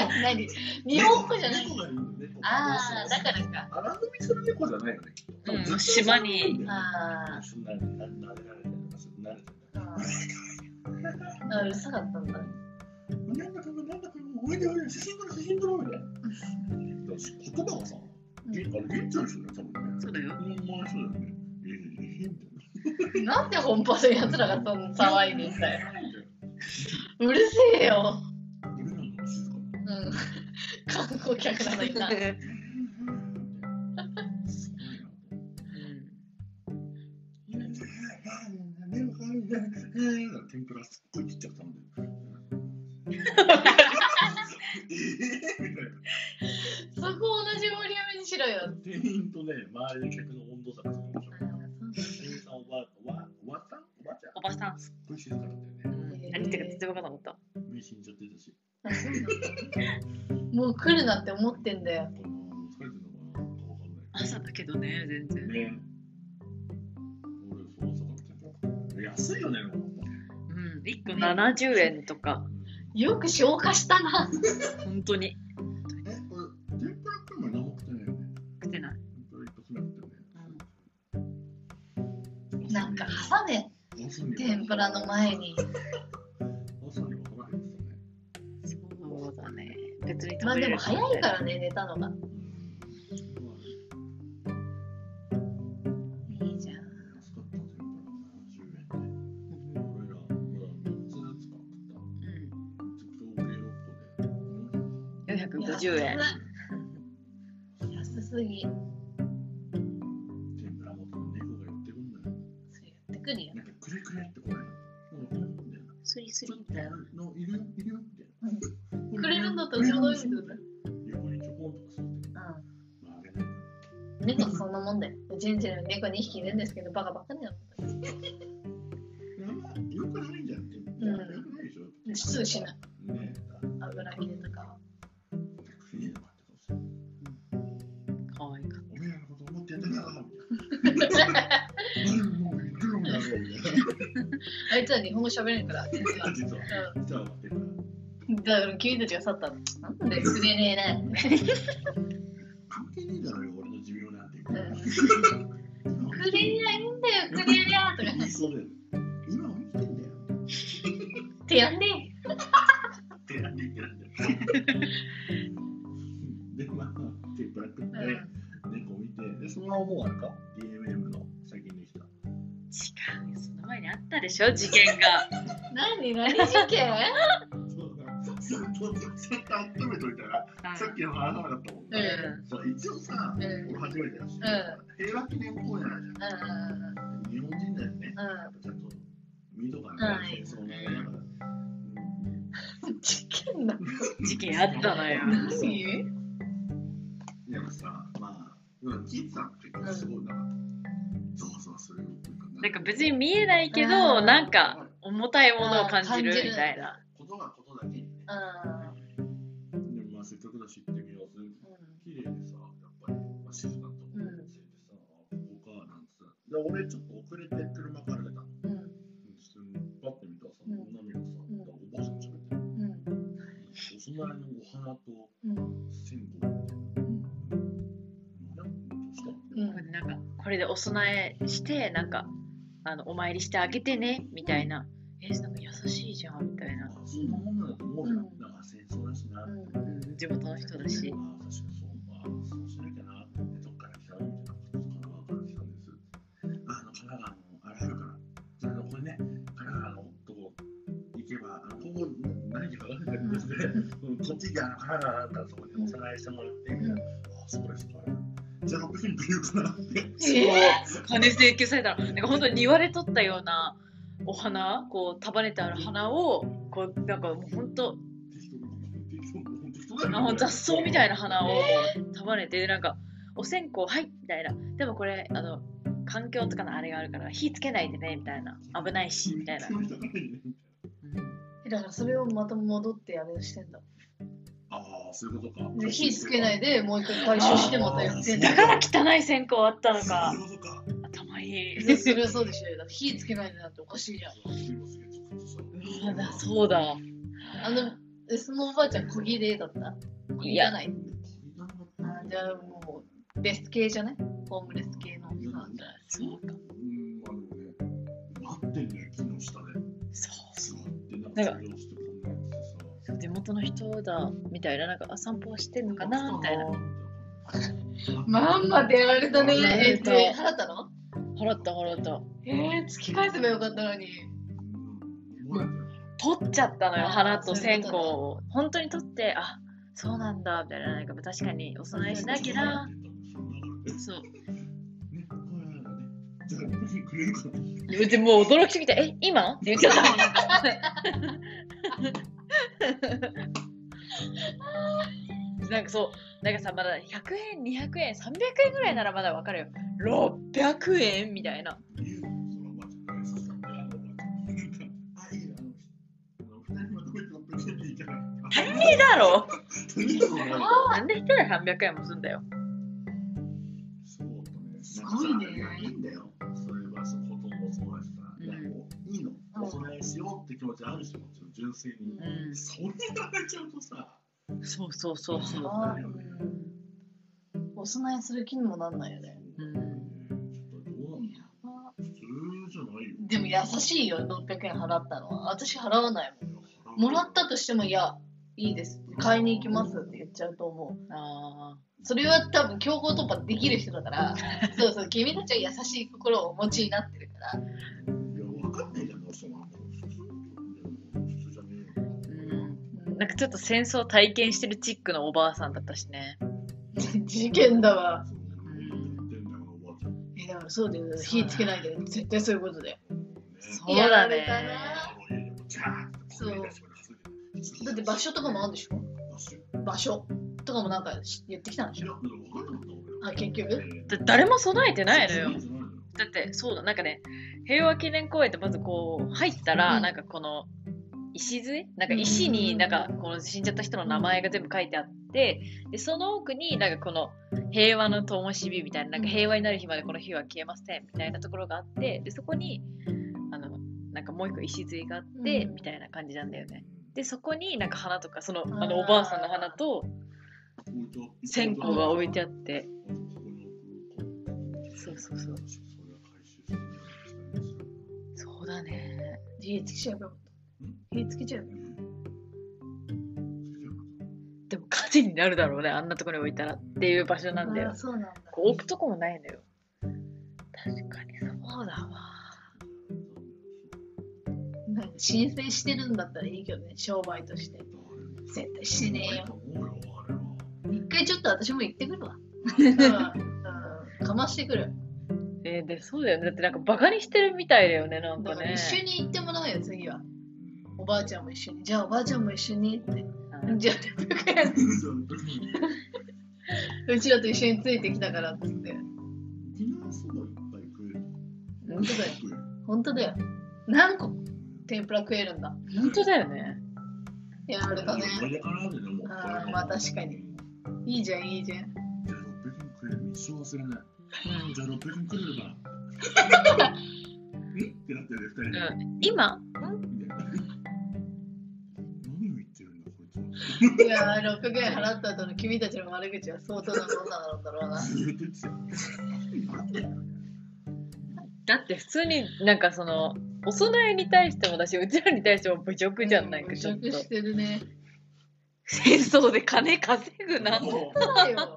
S2: 何？日本語じゃない
S1: 猫がいるの猫
S2: ああ、だからか。
S1: 荒飲みする猫じゃないよね。
S3: うん島に
S2: あ
S1: 一緒になれなれられたりとかする慣れてるんだよ。
S2: あ、うるさかったんだ。
S1: なんだかなんだかおいでおいで写真撮ろう写真撮ろうみたいな。言葉がさ、あれ、現地の人だよ、多分ね。
S3: そうだよ。
S1: ほんまにそうだよね。ええ、ええ、み
S2: なんで本場のやつらがそんな騒いでんだよ。うるせえよ。うん。観光客なのにな。
S1: すごいな。天ぷらすっごいちっちゃく頼んでる。えーみたいな。
S2: そこ同じボリュームにしろよ。
S1: 店員とね、周りの客の温度差がすごいおばちゃん
S3: おばさん。
S1: すっごい静かだったよね。
S3: 何言ってるか全然分からなかった。
S1: 目死んじゃってたし。
S2: あそうなんだもう来るなって思ってんだよ。
S1: 疲れてるのかな？わかんない。
S3: 朝だけどね、全然。
S1: ね。俺、そう朝から天ぷら。安いよね、でも
S3: うん、1個70円とか、
S2: よく消化したな。
S3: 本当に。
S1: 朝には
S2: 天ぷらの前に。
S3: 別に
S2: まあでも早いからね、寝たのが。
S1: うん
S2: いいじゃん。
S1: 安か猫
S2: 2匹いるんですけど、バカばっかりだよ。
S1: くないん。じゃん。って。よくないでしょ。
S2: すぐ死ぬ。
S1: ね
S2: 油切れとかは。
S1: え。いいのかおめえらのこと思ってたいな。もう行くよみたいな。
S2: あいつは日本語喋れん。から。実は
S1: 実は、実は待ってるから。
S2: うん。だから君たちが去ったの。なん。でくれねえな。
S1: 関係ねえだろよ、俺の寿命なん。て。
S2: っ
S3: たでしょ、事件が。
S2: 何何事件？
S1: そうだ。ずっと、ずっと温めといたら、さっきの話さなかったもんね。
S3: うん
S1: そう一応さ、
S2: うん
S1: 俺初めてだし、
S2: ん
S1: 平和記念公園あるじゃん。
S2: うん
S1: 日本人だよね。
S2: うん
S1: ちゃんと見とか
S2: うん
S1: ね、戦争のね。やっぱ
S2: うん。事件なの
S3: 事件あったのよ。
S2: 何
S1: でもさ、まあ、うんキッズさんって結構すごいな。ゾワゾワするよ。
S3: なんか別に見えないけ
S2: う
S3: ど、
S2: ん
S3: なんか重たいものを感じるみたいな。
S1: ことがことだけにね。
S2: う
S1: でもまあせっかくだし行ってみよう。それ綺麗でさ、やっぱり、まあ、静かと思うせいでさ、あここかなんてさ。で、俺ちょっと遅れて車から出たの。
S2: ん。うん。
S1: 普通にパッて見たらさ、
S2: うん
S1: 女の子がさ、
S2: うん
S1: おばあさん喋ってる。
S2: うん。
S1: お供えのお花と
S3: これでお供えしてなんかあのお参りしてあげてねみたいなえなんか優しいじゃんみたいな、
S1: あそんなもんなんだと思う。
S2: うん
S1: なんか戦争だしな。
S2: うん
S3: うん、地元の人だし
S1: ああ、確かにそう。ああ、そうしなきゃなって、どっから来たのみたいな。神奈川から来たんです。あの、神奈川の、あれあるから。じゃあ、これね、神奈川のとこ行けば、あの、ここ、何時か分かんないんですね。うんこっちが、あの、神奈川だったらそこにおさらいしてもらって、みたいな。ああ、そうですか。じゃあ、600円くれるかなって。
S2: え
S3: 金請求されたのなんか本当に言われとったようなお花こう束ねてある花をこうなんかもう本当あの雑草みたいな花を束ねてなんかお線香はいみたいな。でもこれあの環境とかのあれがあるから火つけないでねみたいな。危ないしみたいな、
S2: だからそれをまた戻ってやめをしてんだ。
S1: ああ、そういうことか。
S2: で火つけないでもう一回回収してまたやってんだ
S3: だから汚い線香あったのか
S1: そういうことか。
S3: 頭いい
S2: でそれはそうでしょ。だ火つけないでなんておかしいじゃん。
S3: そうだそうだ
S2: あの、えそのおばあちゃん小切れだった？
S3: いや
S2: じゃない？あじゃあもう、レス系じゃない？ホームレス系の。
S3: そうか
S1: うん、あのね、待ってんだよ、木の下で。
S3: そう
S1: 座って、なんか
S3: 地元の人だみたいななんかあ散歩してんのかなみたいな
S1: あ
S2: まんま出られたね。えっと、
S3: えっと
S2: 払ったの？
S3: 払った払った。
S2: えー、突き返せばよかったのに。
S3: 取っちゃったのよ、
S2: あー
S3: 花と線香を。本当に取って、あそうなんだ、みたいな。なんか確かにお供えしなきゃな。そう。
S1: ね、これね、じゃあ、くれるかな。
S3: いやでもう驚きすぎて、え、今？って言っちゃったもん。なんかそう、なんかさ、まだ100円、200円、300円ぐらいならまだわかるよ。600円みたいな。
S1: 言うのそのおばあちゃんが優しさってあのおばあちゃんなんかあ、いいよあの、あの二人まとめて600円でいいから。
S3: 足りねえだろ
S1: な
S3: んで一人300円もすんだよ。
S2: すごいね
S1: いいんだよ。それはそのこともそうだしさ、
S3: うん
S1: いいいの。お供えしようって気持ちあるし、もち純粋に。
S3: うん。
S1: それやられちゃうとさ、
S3: そうそうそうそう。
S2: あーうんお供えする気にもなんないよね。
S3: うん
S1: ちょっとどうなんの普通じゃないよ。
S2: でも優しいよ、600円払ったのは。私払わないもん。もらったとしても、いや、いいです。買いに行きますって言っちゃうと思う。
S3: あ
S2: それは多分強行突破できる人だから、そうそう、君たちは優しい心をお持ちになってるから。
S1: なん
S3: かちょっと戦争体験してるチックのおばあさんだったしね。
S2: 事件だわ。
S1: そうだよ、おばあちゃん。
S2: え、だからそうだよ。火つけないで、絶対そういうことだよ。
S3: そうだね
S1: そう
S2: だって場所とかもあるでしょ？
S1: 場所
S2: 場所とかもなんか言ってきたんでしょ？あ、結局？
S3: だ誰も備えてないのよ。だってそうだなんかね平和記念公園ってまずこう入ったら、
S2: うん
S3: なんかこの礎なんか石になんかこの死んじゃった人の名前が全部書いてあってでその奥になんかこの平和の灯火みたいななんか平和になる日までこの火は消えませんみたいなところがあってでそこにあのなんかもう一個礎があって、
S2: うん。
S3: みたいな感じなんだよね。でそこになんか花とかその
S2: あ
S3: のおばあさんの花と線香が置いてあってそうそうそう
S1: そ
S3: うだね
S2: 火つけちゃえばよかった。火つけちゃえばよかっ
S3: でも火事になるだろうねあんなところに置いたらっていう場所
S2: た。
S3: なんだよ
S2: そうなんだ。
S3: こう置くとこもないのよ。確かにそうだわ。
S2: なんか申請してるんだったらいいけどね、商売として。絶対してねえよ。一回ちょっと私も行ってくるわ。かましてくる。
S3: えーで、そうだよね。だってなんかバカにしてるみたいだよね、なんかね。
S2: 一緒に行ってもらうよ、次は。おばあちゃんも一緒に。じゃあおばあちゃんも一緒にって。
S3: うん
S2: じゃあ、うちらと一緒についてきたからっつって。
S1: 沖縄そばいっぱい食える。
S2: 本当だよ。本当だよ。何個？天ぷら食えるんだ。
S3: 本当だよね。
S2: やられたね。あーまあ確かに。いいじゃん、いいじゃん。
S1: じゃあ600円くれる一生忘れない。
S3: うん
S1: じゃあ600円くれるから。んってなってるね、二人で。
S3: うん、今？
S1: い
S2: やー、600円払った後の君たちの悪口は相当なもんなんだろうな。
S3: だって普通になんかその、お供えに対してもだし、うちらに対しても侮辱じゃん、なんかちょっと
S2: 侮。辱してるね。
S3: 戦争で金稼ぐな。
S1: も
S2: そうだよ。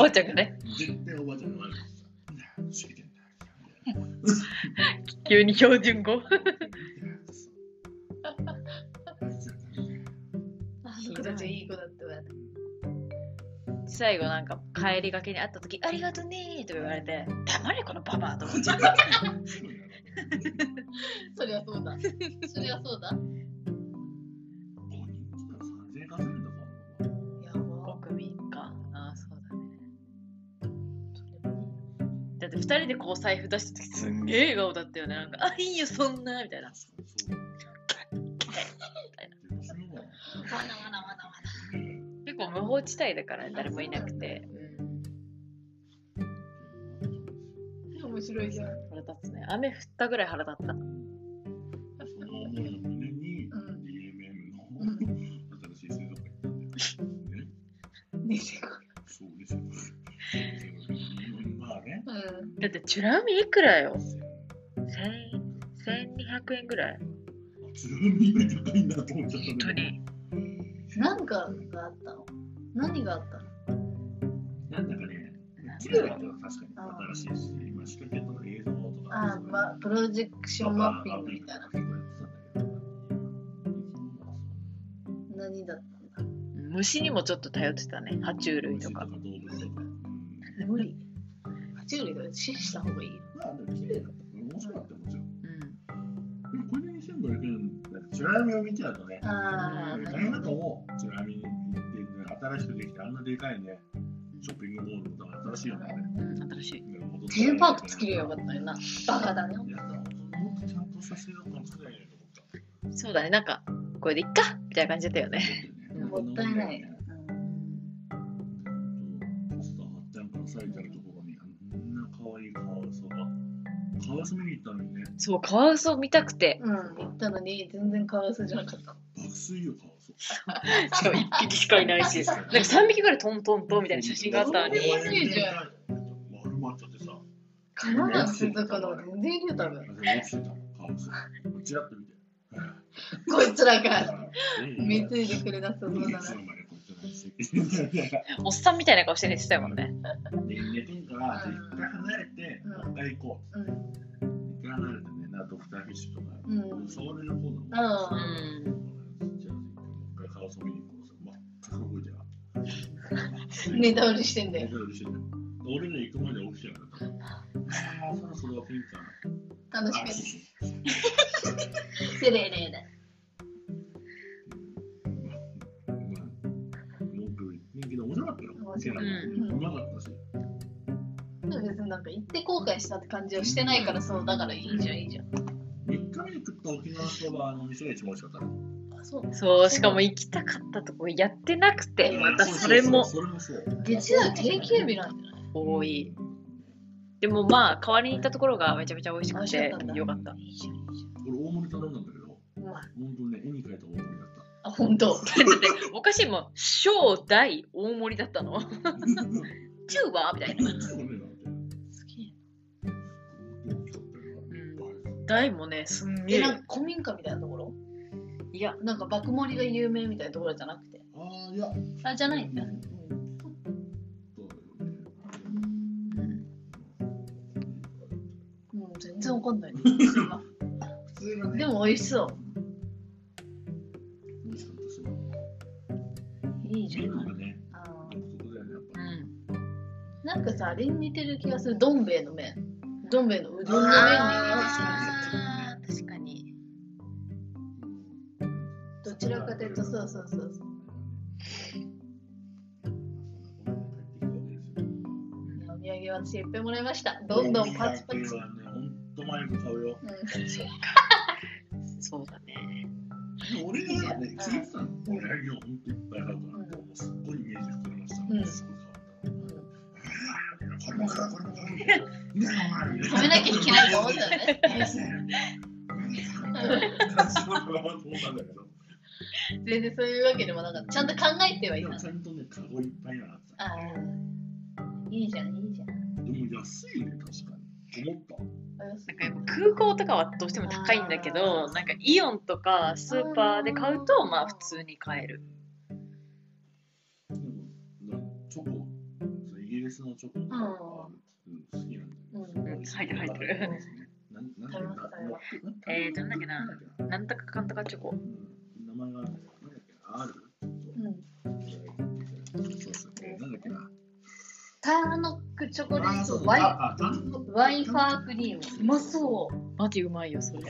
S1: ばあちゃん。
S3: おばあちゃんがね、
S1: 絶対おばあちゃんの悪口さ、なんだ。
S3: 急に標準語。
S2: あの子たちいい子だってわ。
S3: 最後なんか帰りがけに会った時ありがとねーとか言われて黙れこのババアと思っちゃった
S2: そりゃ そうだ。そりゃそうだ。
S1: 人
S3: でこう財布出した時すんげえ笑顔だったよね。なんかあいいよそんなみたいな。
S1: 確かにそう。
S3: みたいな
S1: でもそれは
S3: か無法地帯だから誰もいなくて、うん、
S2: 面白いじゃん。
S3: 腹立つね雨降ったぐらい腹立った
S1: だ
S3: ってチュラミいくらよ？千1200円ぐらい。
S1: ちなみに高いんだと思っちゃった
S3: 本当に。
S2: なんかがあったの？何があったの？
S1: なんだかね、確かに。新しいし、今仕掛けとか映像とか。
S2: あー、まあ、プロジェクションマッピングみたいな。何だったんだ？
S3: 虫にもちょっと頼ってたね。爬虫類とか。
S2: 無理。爬虫類が死した方がいい。
S1: まあ、でも綺麗だった。面白かったよ、もちろん。
S3: うん
S1: でもこれで2500円、チュラミを見てたとね、
S2: ああ、
S3: うん
S1: 大変だと思う。チュラミで、新しくできてあんなでかいね、ショッピングモールとか新しいよね。
S3: うん新しい
S2: テーマパーク作りゃよかったよな。バカだね。
S1: いや、もっとちゃんとした水族館作れないと思った。
S3: そうだねなんかこれでいっかみたいな感じだったよね
S2: もったいない。
S1: ワウソ見に行ったのにね、
S3: そうカワウソ見たくて
S2: うん、行ったのに全然カワウソじゃなかった。
S1: 爆睡よ、カワウソ。
S3: しかも1匹しかいないし なんか3匹ぐらいトントントンみたいな写真があったのに
S1: 丸まっちゃってさ。
S2: カナダの水族館の全然いるよ、多分。こいつらが
S1: 見
S2: 貢いでくれなさそうだな。
S3: おっさんみたいな顔して寝てたもんね
S1: で寝てんから、一回離れて、
S2: うん
S1: もう一回行こ
S2: うん。
S1: う。一回離れてね、なドクターフィッシュとか、
S2: うん
S1: 触れる方の。
S3: う
S2: あ
S3: ん
S1: じゃあ、もう一回カワウソ見に行こう。
S2: 寝倒りしてんだよ。
S1: 寝倒りしてた俺ら行くまで起きてなかった。ああ、そろそろピンかな。
S2: 楽しみです。セレレ
S1: うまかったし。
S2: 別になんか行って後悔したって感じはしてないからそうだからいいじゃんいいじゃん。
S1: 3日目に食った沖縄そばの店が一番美味しかった
S2: そう。
S3: そうしかも行きたかったとこやってなくてまたそれも。
S1: それもそう。
S2: 月曜定休日なんじゃない
S3: 多いでもまあ代わりに行ったところがめちゃめちゃ美味しくてよかった
S2: いいじゃんいいじ
S1: 俺大盛り頼んだんだけど。本当にね、絵に描いた大盛りだっ
S2: あ、本当。
S3: だっておかしいもん小大大盛りだったの？
S1: た。
S3: 中はみたいな。大もねすんげ
S2: え、
S3: え
S2: なんか古民家みたいなところ？
S3: いや
S2: なんか爆盛りが有名みたいなところじゃなくて。
S1: ああ、いや、
S2: あ、じゃないんだ。
S1: そうだよね。
S2: うん、うん、全然わかんない。
S1: 普通がね、
S2: でも美味しそう。いいじゃん。
S1: 麺がね、
S2: あ
S1: そこだよね、やっ
S3: う。ん
S2: ーなんかさ、あれに似てる気がする。どん兵衛の麺。どん兵衛のうどんの麺に似てる
S3: 確かに
S2: どちらかというと、そうそうそうそう。お土産は私いっぱいもらいました。どんどんパチパチ。
S1: はね、ほんと前に買うよ。
S2: うん
S3: そうだね
S1: 俺がね、聞いてたの。俺はよ、ほんといっぱい買うから、もうすっごいイメージ膨らました。
S2: うん
S1: すごった。これもこれも
S2: なきゃいけないと思うんだよね。
S1: んだけど。
S2: 全然そういうわけでもなかった。ちゃんと考えてはいた。
S1: ちゃんとね、カゴいっぱいになった。
S2: ああ。いいじゃん、いいじゃん。
S1: でも安いね、確かに。思った。
S3: なんかやっぱ空港とかはどうしても高いんだけどなんかイオンとかスーパーで買うとまあ普通に買える
S1: スのチョコとかん。好きなん。だよ。
S2: うん。
S3: うん。入ってる入ってる
S1: なん。なん。
S2: 食べます食べます
S3: えーとなん。だっけな
S1: なん。
S3: とかかん。とかチョコ
S1: うん。名前があるん。だよ。なん。だっけなある
S2: うん。
S1: そうそう。えーなん。だっけな
S2: ターノックチョコレ
S1: あー
S2: トワイワインファークリーム。うまそう。
S3: マジうまいよそれ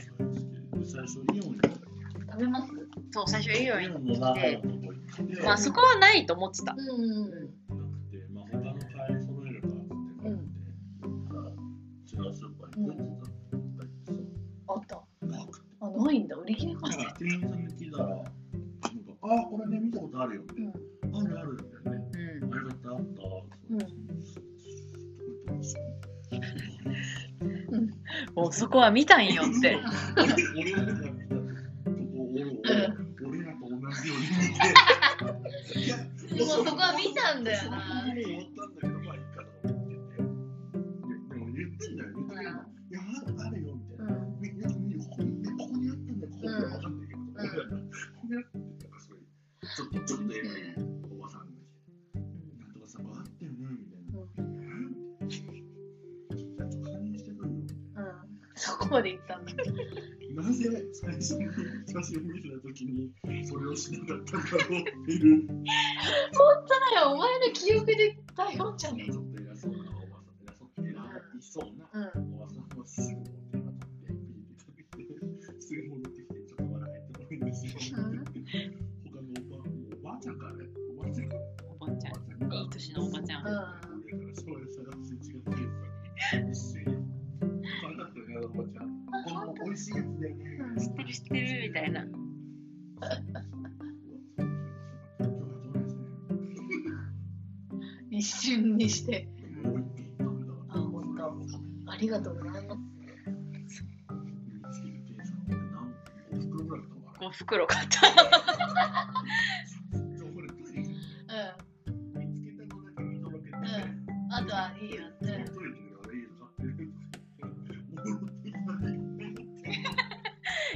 S1: 最初イオン
S2: 食べます
S3: そう最初イオン
S1: イ
S3: 行っ
S1: オンの中
S3: て
S1: のとこ行って、
S3: まあそこはないと思ってた
S2: うん
S1: い
S2: んだ。売り切れか
S1: だから店員さんに聞いたら、なんかあ、これね、見たことあるよ。みたいなあるあるんだよね。
S3: うん
S1: あれだったあった。
S2: うん
S3: もうそこは見たんよって。
S1: 俺俺俺俺俺らと同じように見て。いや、
S2: でもそこは見たんだよな
S1: もう終わったんだけど、写真を見せたときにそれをしなかった んだろうっていう。
S2: 本当だよお前の記憶で台本じゃね
S1: ちして。あ
S2: 本当ありがとうございます
S3: 5袋買った。
S2: あとはいいよね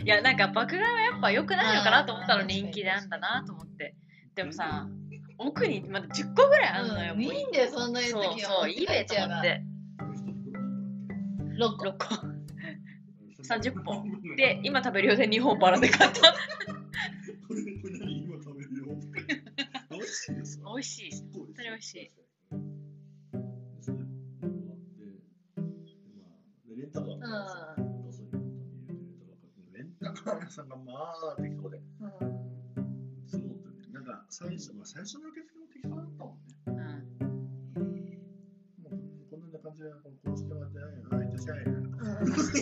S3: いや、なん。か爆買いはやっぱ良くないのかなと思ったの人気であん。だなと思って。でもさ、奥にまだ10個ぐらいあんのよ。
S2: うんいいんだよそんなやつ
S3: そうそう、いいべと思って。
S2: 6個
S3: 6個。30本。で、今食べるようで2本バラで買った。
S1: これこれ何今食べるよ。美味しいですか
S3: 美味しい。本当に美味しい。
S1: レンタカー屋さんがまあ適当で、最初、まあ、最初の受付も適当だったもんね。
S3: うん
S1: もうこんな感じで、このこうしてもらって、はい、いってらっしゃい。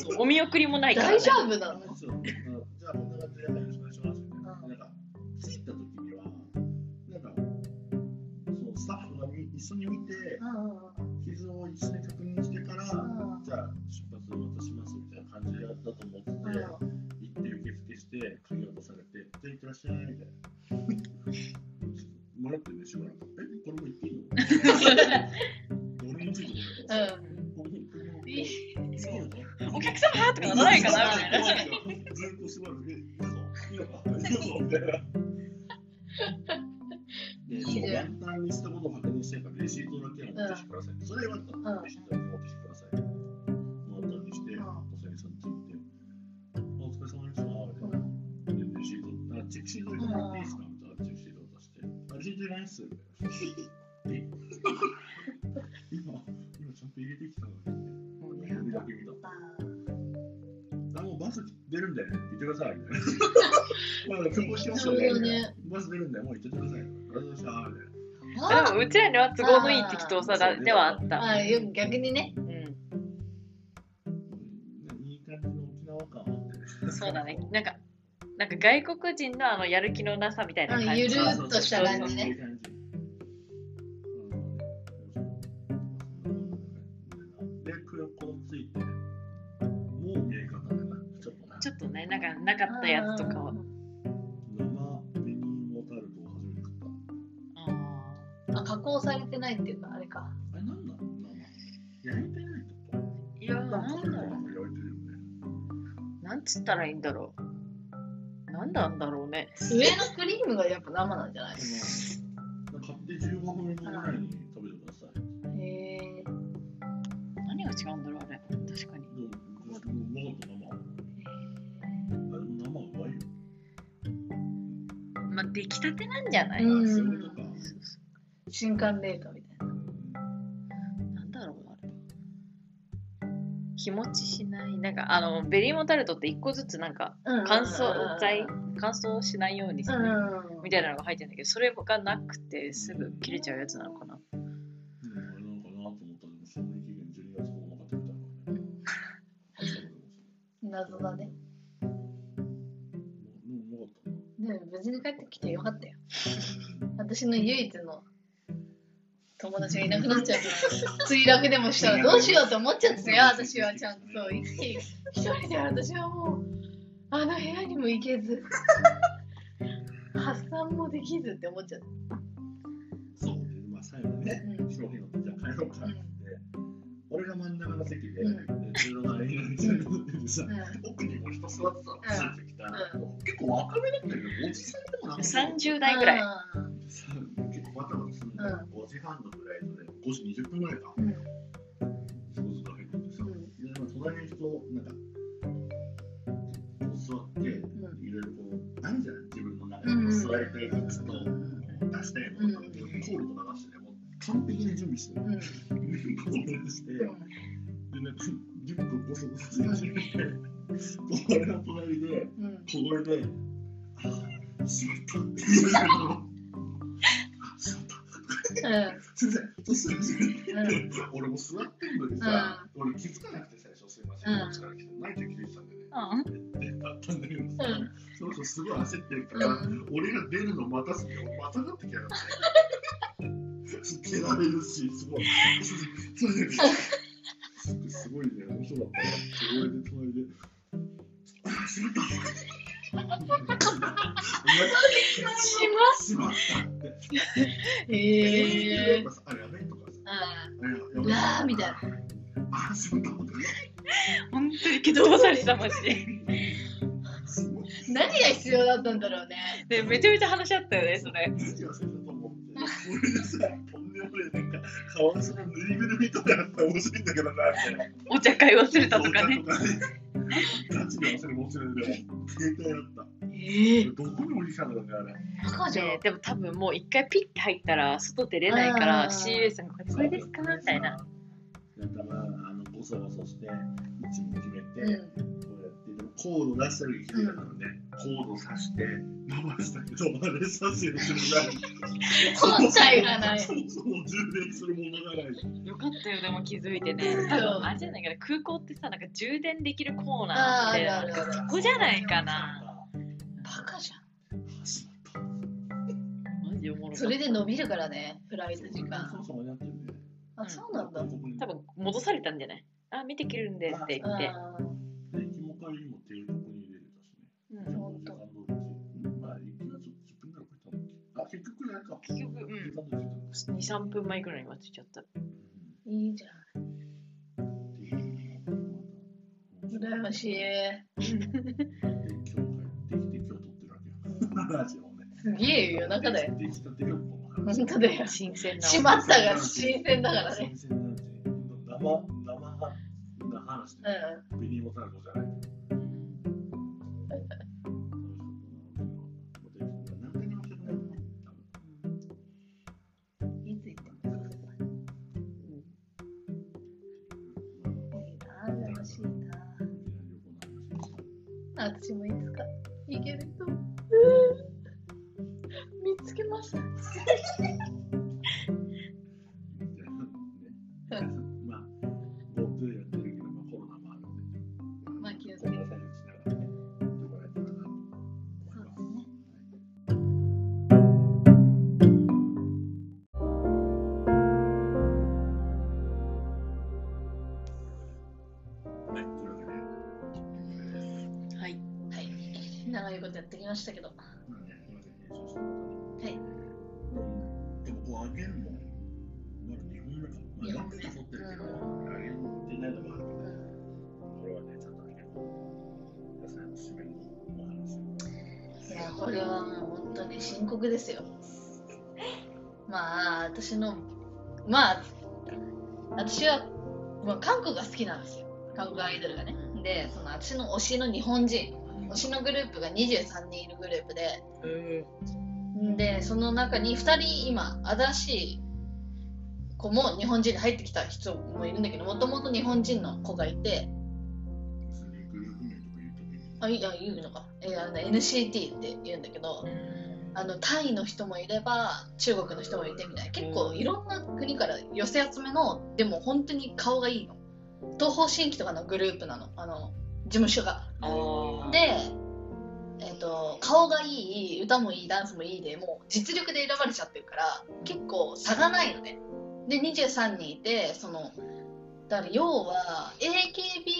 S3: そうお見送りもないから、ね。
S2: 大丈夫なの？
S1: そうじゃあ、こんな感じで、はいよろしくお願いします。ななんか、着いた時には、なんか、そう、スタッフがみ一緒に見て、傷俺う
S3: お客様とかならないかなみたいな。
S1: で、タンにしたことを確認してから、レシートだけは持ってきてください。それはレシート持ってきて
S2: ね
S1: バス出るんで、もう行ってください。ありがとうございました。みたいな。
S3: でもうちらには都合のいい適当さだではあった。
S2: あよく逆にね
S3: う
S1: いい感じの沖縄感あって。
S3: そうだね。なんか、なんか外国人のあのやる気のなさみたいな感じ。
S2: うんゆるっとした感じね
S1: ついて、もう見え方だな。ちょっとな。
S3: ちょっとね、なんかなかったやつとかは。あ
S2: あ加工されてないっていうかあれか
S1: あれなんだろう生焼いてないってこと
S3: ーいや、なんだろ
S1: 焼いてるよ。
S3: なんつったらいいんだろう。なんなんだろうね。
S2: 上のクリームがやっぱ生なんじゃない？
S1: でも買って15分後ぐらいに食べてください。
S2: へえ
S3: 何が違うんだろう、あれ。確かに。
S1: でも、うまかった生。あ、でも生うまいよ。
S3: まあ、出来たてなんじゃない、
S2: うん新刊冷凍みたいな。
S3: うなんだろうな、あれ。日持ちしない。なんか、あの、ベリーモタルトって一個ずつなんか、乾燥剤、乾燥しないようにする。
S2: うん
S3: みたいなのが入ってるんだけど、それがなくてすぐ切れちゃうやつなのかな。
S1: うん、あれなのかなと思ったら、でも賞味期限12月9日って言ったからね。
S2: 謎だね
S1: でもうまかったな。
S2: でも無事に帰ってきてよかったよ。私の唯一の友達がいなくなっちゃう。墜落でもしたらどうしようと思っちゃってたよ、私はちゃんと。一人で私はもう、あの部屋にも行けず、発散もできずって思っちゃった。
S1: そうで、まあ、最後ね、
S2: うん。
S1: 商品乗って、じゃあ帰ろうかって。言って、俺が真ん中の席で、
S2: うん。
S1: で、後ろの間に乗っててさ、
S2: う
S1: 奥にも人座ってたの、ついてきた、
S2: う
S1: 結構若めだったけど、おじさんでもなか。った。
S3: 30代ぐらい。
S1: 半のフライトで、5時20分ぐらいか。
S2: ーうん
S1: そうすると入っててさ、
S2: うん
S1: で、まあ、隣の人、なんか、座って、いろいろこう、あるじゃん、自分の中
S2: うん
S1: で座りたいグッズと、出したいものとか、コールと流してね、もう完璧に準備してる。
S2: うん
S1: こ うして、で、
S2: うん
S1: なんか、リュックをゴソゴソし始めて、俺の隣で、
S2: うん
S1: 小声で、あ、しまったって言うの。あ、しまった。すいません、俺も座ってんのにさ、俺気づかなくて最初すいません、
S2: うん
S1: こっちから来て、泣いて気づいてたんでね。
S3: うん。
S1: で、あったんだけどさ、
S2: うん
S1: その人すごい焦ってるから、
S2: うん
S1: 俺が出るの待たせて、またがってきやがって。蹴られるし、すごい。すいませんすごいね、面白かった。俺で隣で、あ、しまった。しまったって。
S2: ええ
S1: あ、やべえとかさ。
S2: あ
S1: あ
S2: みたいな。
S1: あ、しまった。
S3: 本当に蹴飛ばされてたマジで。
S2: 何が必要だったんだろうね。
S3: で、めちゃめちゃ話し合ったよね、それ。
S1: 何忘れたと思って。俺でさ、とんでもない、なんか、カワウソのぬいぐるみとかやったら面白いんだけどな、みたいな。
S3: お茶会忘れたとかね。
S1: ガチで忘れもちろんでも、携帯だった。
S3: ええ
S1: どこに降りたんだろうね、あれ。
S2: バカじゃん。
S3: ででも多分もう一回ピッて入ったら外出れないか
S2: あ
S3: ら
S2: ー
S3: CA さんがこれですか？みたいな。。
S1: だから、あの、ゴソゴソして、位置も決めて、
S2: うん。
S1: コード出したらいけないので、コードさして、伸ばしたけど、あれさせるするない。
S2: 本体がない
S1: そもそも充電するものがない。
S3: よかったよ、でも気づいてね。あれじゃないかな、空港ってさ、なんか充電できるコーナー
S2: あー
S3: みたいな。
S2: あ
S3: そこじゃないかな。
S2: バカじゃん。
S3: マジお
S2: それで伸びるからね、フライト時間
S1: そ。もそもやってるんで。
S2: あ、そうなんだ。
S3: 多分戻されたんじゃないあ、見てくるんでって言って。
S1: 結局
S3: うん
S1: 時間で着いたんだ
S3: 2、3分前ぐらいに待ちちゃった。
S2: ーいいじゃん。羨ましい。すげえ夜中だよ。本当だよ。
S3: 新鮮な。
S2: しまったが新鮮だからね。
S1: 生、生な話で、
S2: う
S1: ビニーモタルトじゃない。です
S2: よ。まあ、私の、まあ、私は、まあ、韓国が好きなんですよ。韓国アイドルがね。で、その私の推しの日本人、推しのグループが23人いるグループで、で、その中に2人今、新しい子も日本人で入ってきた人もいるんだけど、もともと日本人の子がいて、あ、いや、言うのか。えあの NCT って言うんだけど、あのタイの人もいれば中国の人もいてみたいな。結構いろんな国から寄せ集めのでも本当に顔がいいの。東方神起とかのグループなの。あの事務所が。
S3: あ
S2: でえっと顔がいい歌もいいダンスもいいでもう実力で選ばれちゃってるから結構差がないのね。で23人いてそのだから要は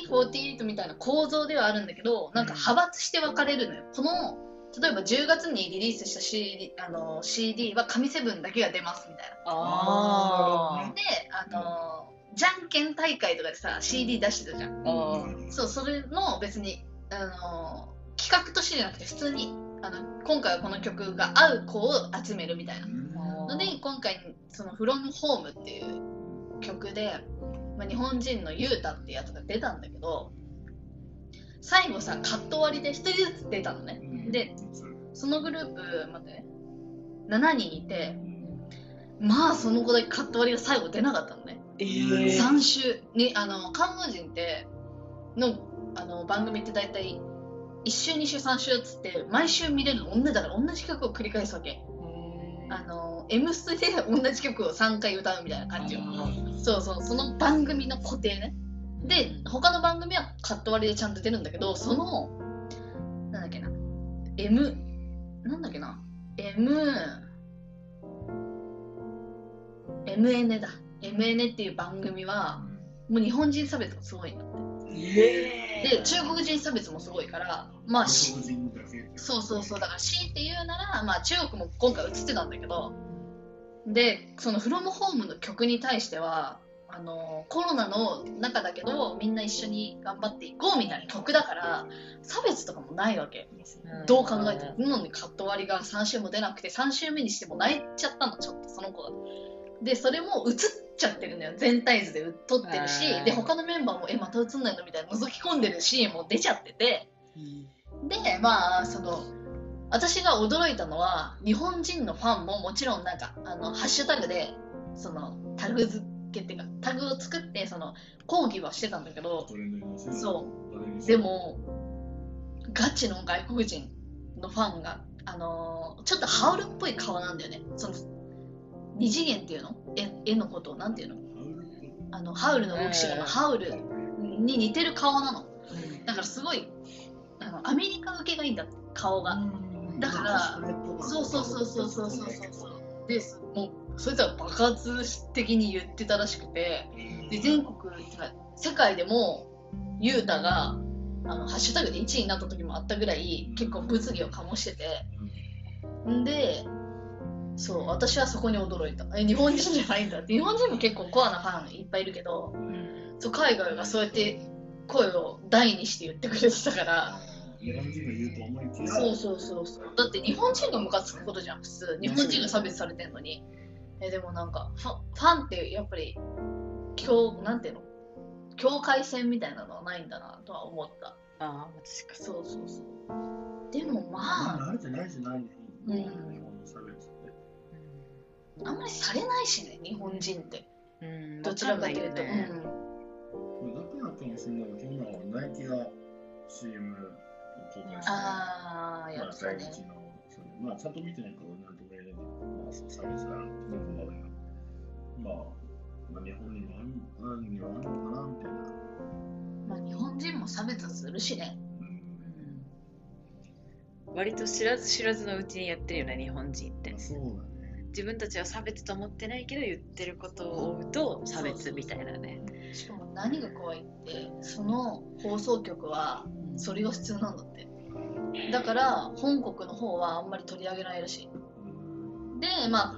S2: AKB48 みたいな構造ではあるんだけどなんか派閥して分かれるのよ。この例えば10月にリリースした CD, あの CD は神セブンだけが出ますみたいな。
S3: あ
S2: であのじゃんけん大会とかでさ CD 出してたじゃん。そうそれの別にあの企画としてじゃなくて普通にあの今回はこの曲が合う子を集めるみたいな。ので今回その「From Home」っていう曲で、まあ、日本人のユータってやつが出たんだけど最後さカット割りで1人ずつ出たのね。でそのグループ待ってね。7人いてまあその子だけカット割りが最後出なかったのね。
S3: えー。
S2: 3週にあの韓国人ってのあの番組って大体1週2週3週っつって毎週見れるの同じだから同じ曲を繰り返すわけ。あの「M ステ」で同じ曲を3回歌うみたいな感じよ。そうそうその番組の固定ねで他の番組はカット割りでちゃんと出るんだけどそのなんだっけな M なんだっけな M MN だ。MN っていう番組はもう日本人差別がすごいんだって。で中国人差別もすごいからまあしそうそうそう。だから強いて言うなら、まあ、中国も今回映ってたんだけどでその「フロムホームの曲に対してはあのコロナの中だけどみんな一緒に頑張っていこうみたいな曲だから差別とかもないわけ。どう考えても。なのにカット割りが3週も出なくて3週目にしても泣いちゃったのちょっとその子がでそれも映っちゃってるのよ。全体図で撮ってるし。
S3: あー
S2: で他のメンバーもえまた映んないのみたいな覗き込んでるシーンも出ちゃってて。でまあその私が驚いたのは日本人のファンももちろんなんかあのハッシュタグでそのタグ付けっていうかタグを作ってその抗議はしてたんだけどそう。でもガチの外国人のファンがあのーちょっとハウルっぽい顔なんだよね。その二次元っていうの？絵絵のことをなんていうの？あのハウルの動きしのハウルに似てる顔なの。だからすごいあのアメリカ受けがいいんだ顔が。だからそうそうそうそうそうそうそうでもうそいつは爆発的に言ってたらしくて。で全国世界でもユータがあのハッシュタグで1位になった時もあったぐらい結構物議を醸してて。んでそう私はそこに驚いた。え日本人じゃないんだって。日本人も結構コアなファンいっぱいいるけどそう海外がそうやって声を大にして言ってくれてたから
S1: 日本人が言うと思いきや
S2: そうそうそうそう。だって日本人がムカつくことじゃん普通。日本人が差別されてんのに。えでもなんかファファンってやっぱり境なんていうの？境界線みたいなのはないんだなとは思った。
S3: ああ確か
S2: そうそうそう。でもまあ
S1: 慣れてないじゃない日本
S2: うん
S1: 日本の差別って。
S2: あんまりされないしね日本人って。
S3: にうん
S2: どちらかというと、
S3: わかん
S1: だからかもしれないけど今はナイキが CM を公開して
S2: ああや
S1: まあ在日のまあちゃんと見てないからなんとか言えないけどまあそう差別だなんて思うけどまあまあ日本にもあるにはあるのかなみたいな
S2: まあ日本人も差別するしね。
S1: うん。
S3: 割と知らず知らずのうちにやってるよね日本人って。
S1: まあそうだね。
S3: 自分たちは差別と思ってないけど言ってることを追うと差別みたいなね。
S2: しかも何が怖いってその放送局はそれが普通なんだって。だから本国の方はあんまり取り上げないらしい。
S1: うん
S2: でまあ、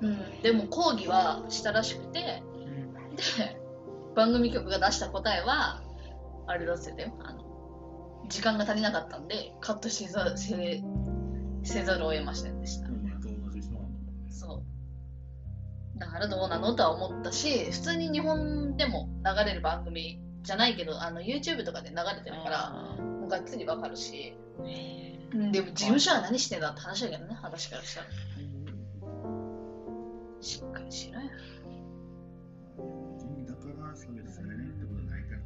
S2: うん、でも抗議はしたらしくてで番組局が出した答えはあれだってたよあの時間が足りなかったんでカットせざせせざるを得ませんでした。そう。だからどうなのとは思ったし普通に日本でも流れる番組じゃないけどあの YouTube とかで流れてるから
S3: あ
S2: もうがっつりわかるし。うんでも事務所は何してんだって話だけどね私からしたら。しっかりしろよ。
S1: 人だから差別されないってことはないからね。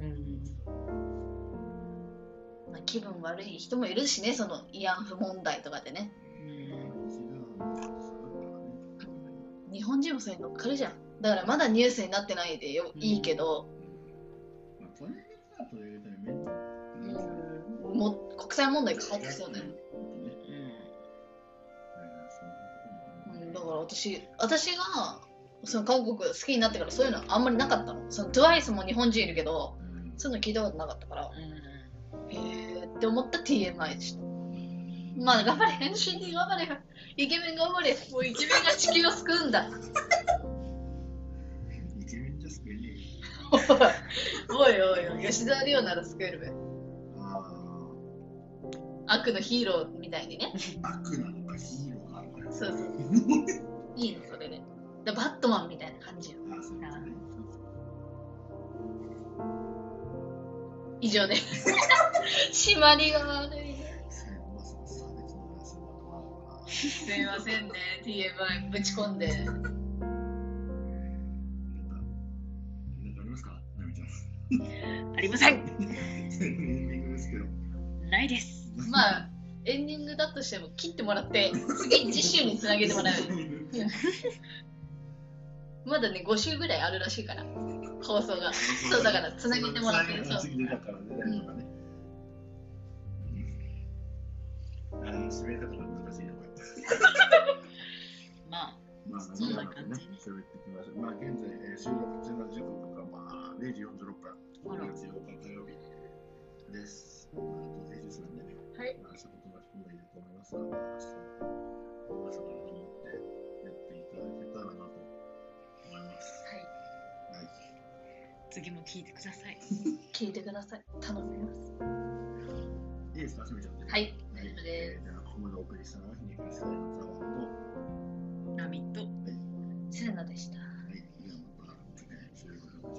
S3: うん。
S2: まあ、気分悪い人もいるしねその慰安婦問題とかでね。日本人もそれに乗っかるじゃん。だからまだニュースになってないでよいいけど、
S1: まあ、取り上げたら取り上げたらめんど
S2: うんも国際問題変わってきそうだよね。うん、だから私、私がその韓国好きになってからそういうのあんまりなかったの。その TWICE も日本人いるけど、そういうの聞いたことなかったから、へーって思った TMI でした。まあ頑張れ、編集に頑張れ、イケメン頑張れ、もうイケメンが地球を救うんだ。おいおいおい、吉沢亮なら救えるべ。悪のヒーローみたいにね。
S1: あ、悪なのかヒーローなのかよ。
S2: そうそう。いいの、それで。でバットマンみたいな感じよ。
S1: ああ、そうですね。
S2: 以上で。締まりが悪い。すいませんね、TMI ぶち込んで。
S1: ありま
S3: せん。ないです
S2: まあ、エンディングだとしても切ってもらって、次次週につなげてもらう。まだね、5週ぐらいあるらしいから、放送が。そうだからつなげてもらって
S1: つなげて次出たから出たりとかね。うんあの、締め方が難しいな、これ。
S3: まあ
S1: まあ、
S3: そんな
S1: なんかね、まあ、現在、えー収録中の時刻が、まあ、0時46分、5月8日火曜日です。あ、と平日なんでね、
S2: はい、
S1: まあ、仕事が含めると思います、明日、朝から頑張ってやっていただけたらなと思います。
S2: はい。
S1: はい、
S3: 次も聞いてください。
S2: 聞いてください。頼みます。
S1: いいですか、すみちゃん。
S2: はい、大丈夫です。
S1: えー、じゃ、ここまでお送りしたのは、ひねくりさやのと、ナミと、はい、セレナでした。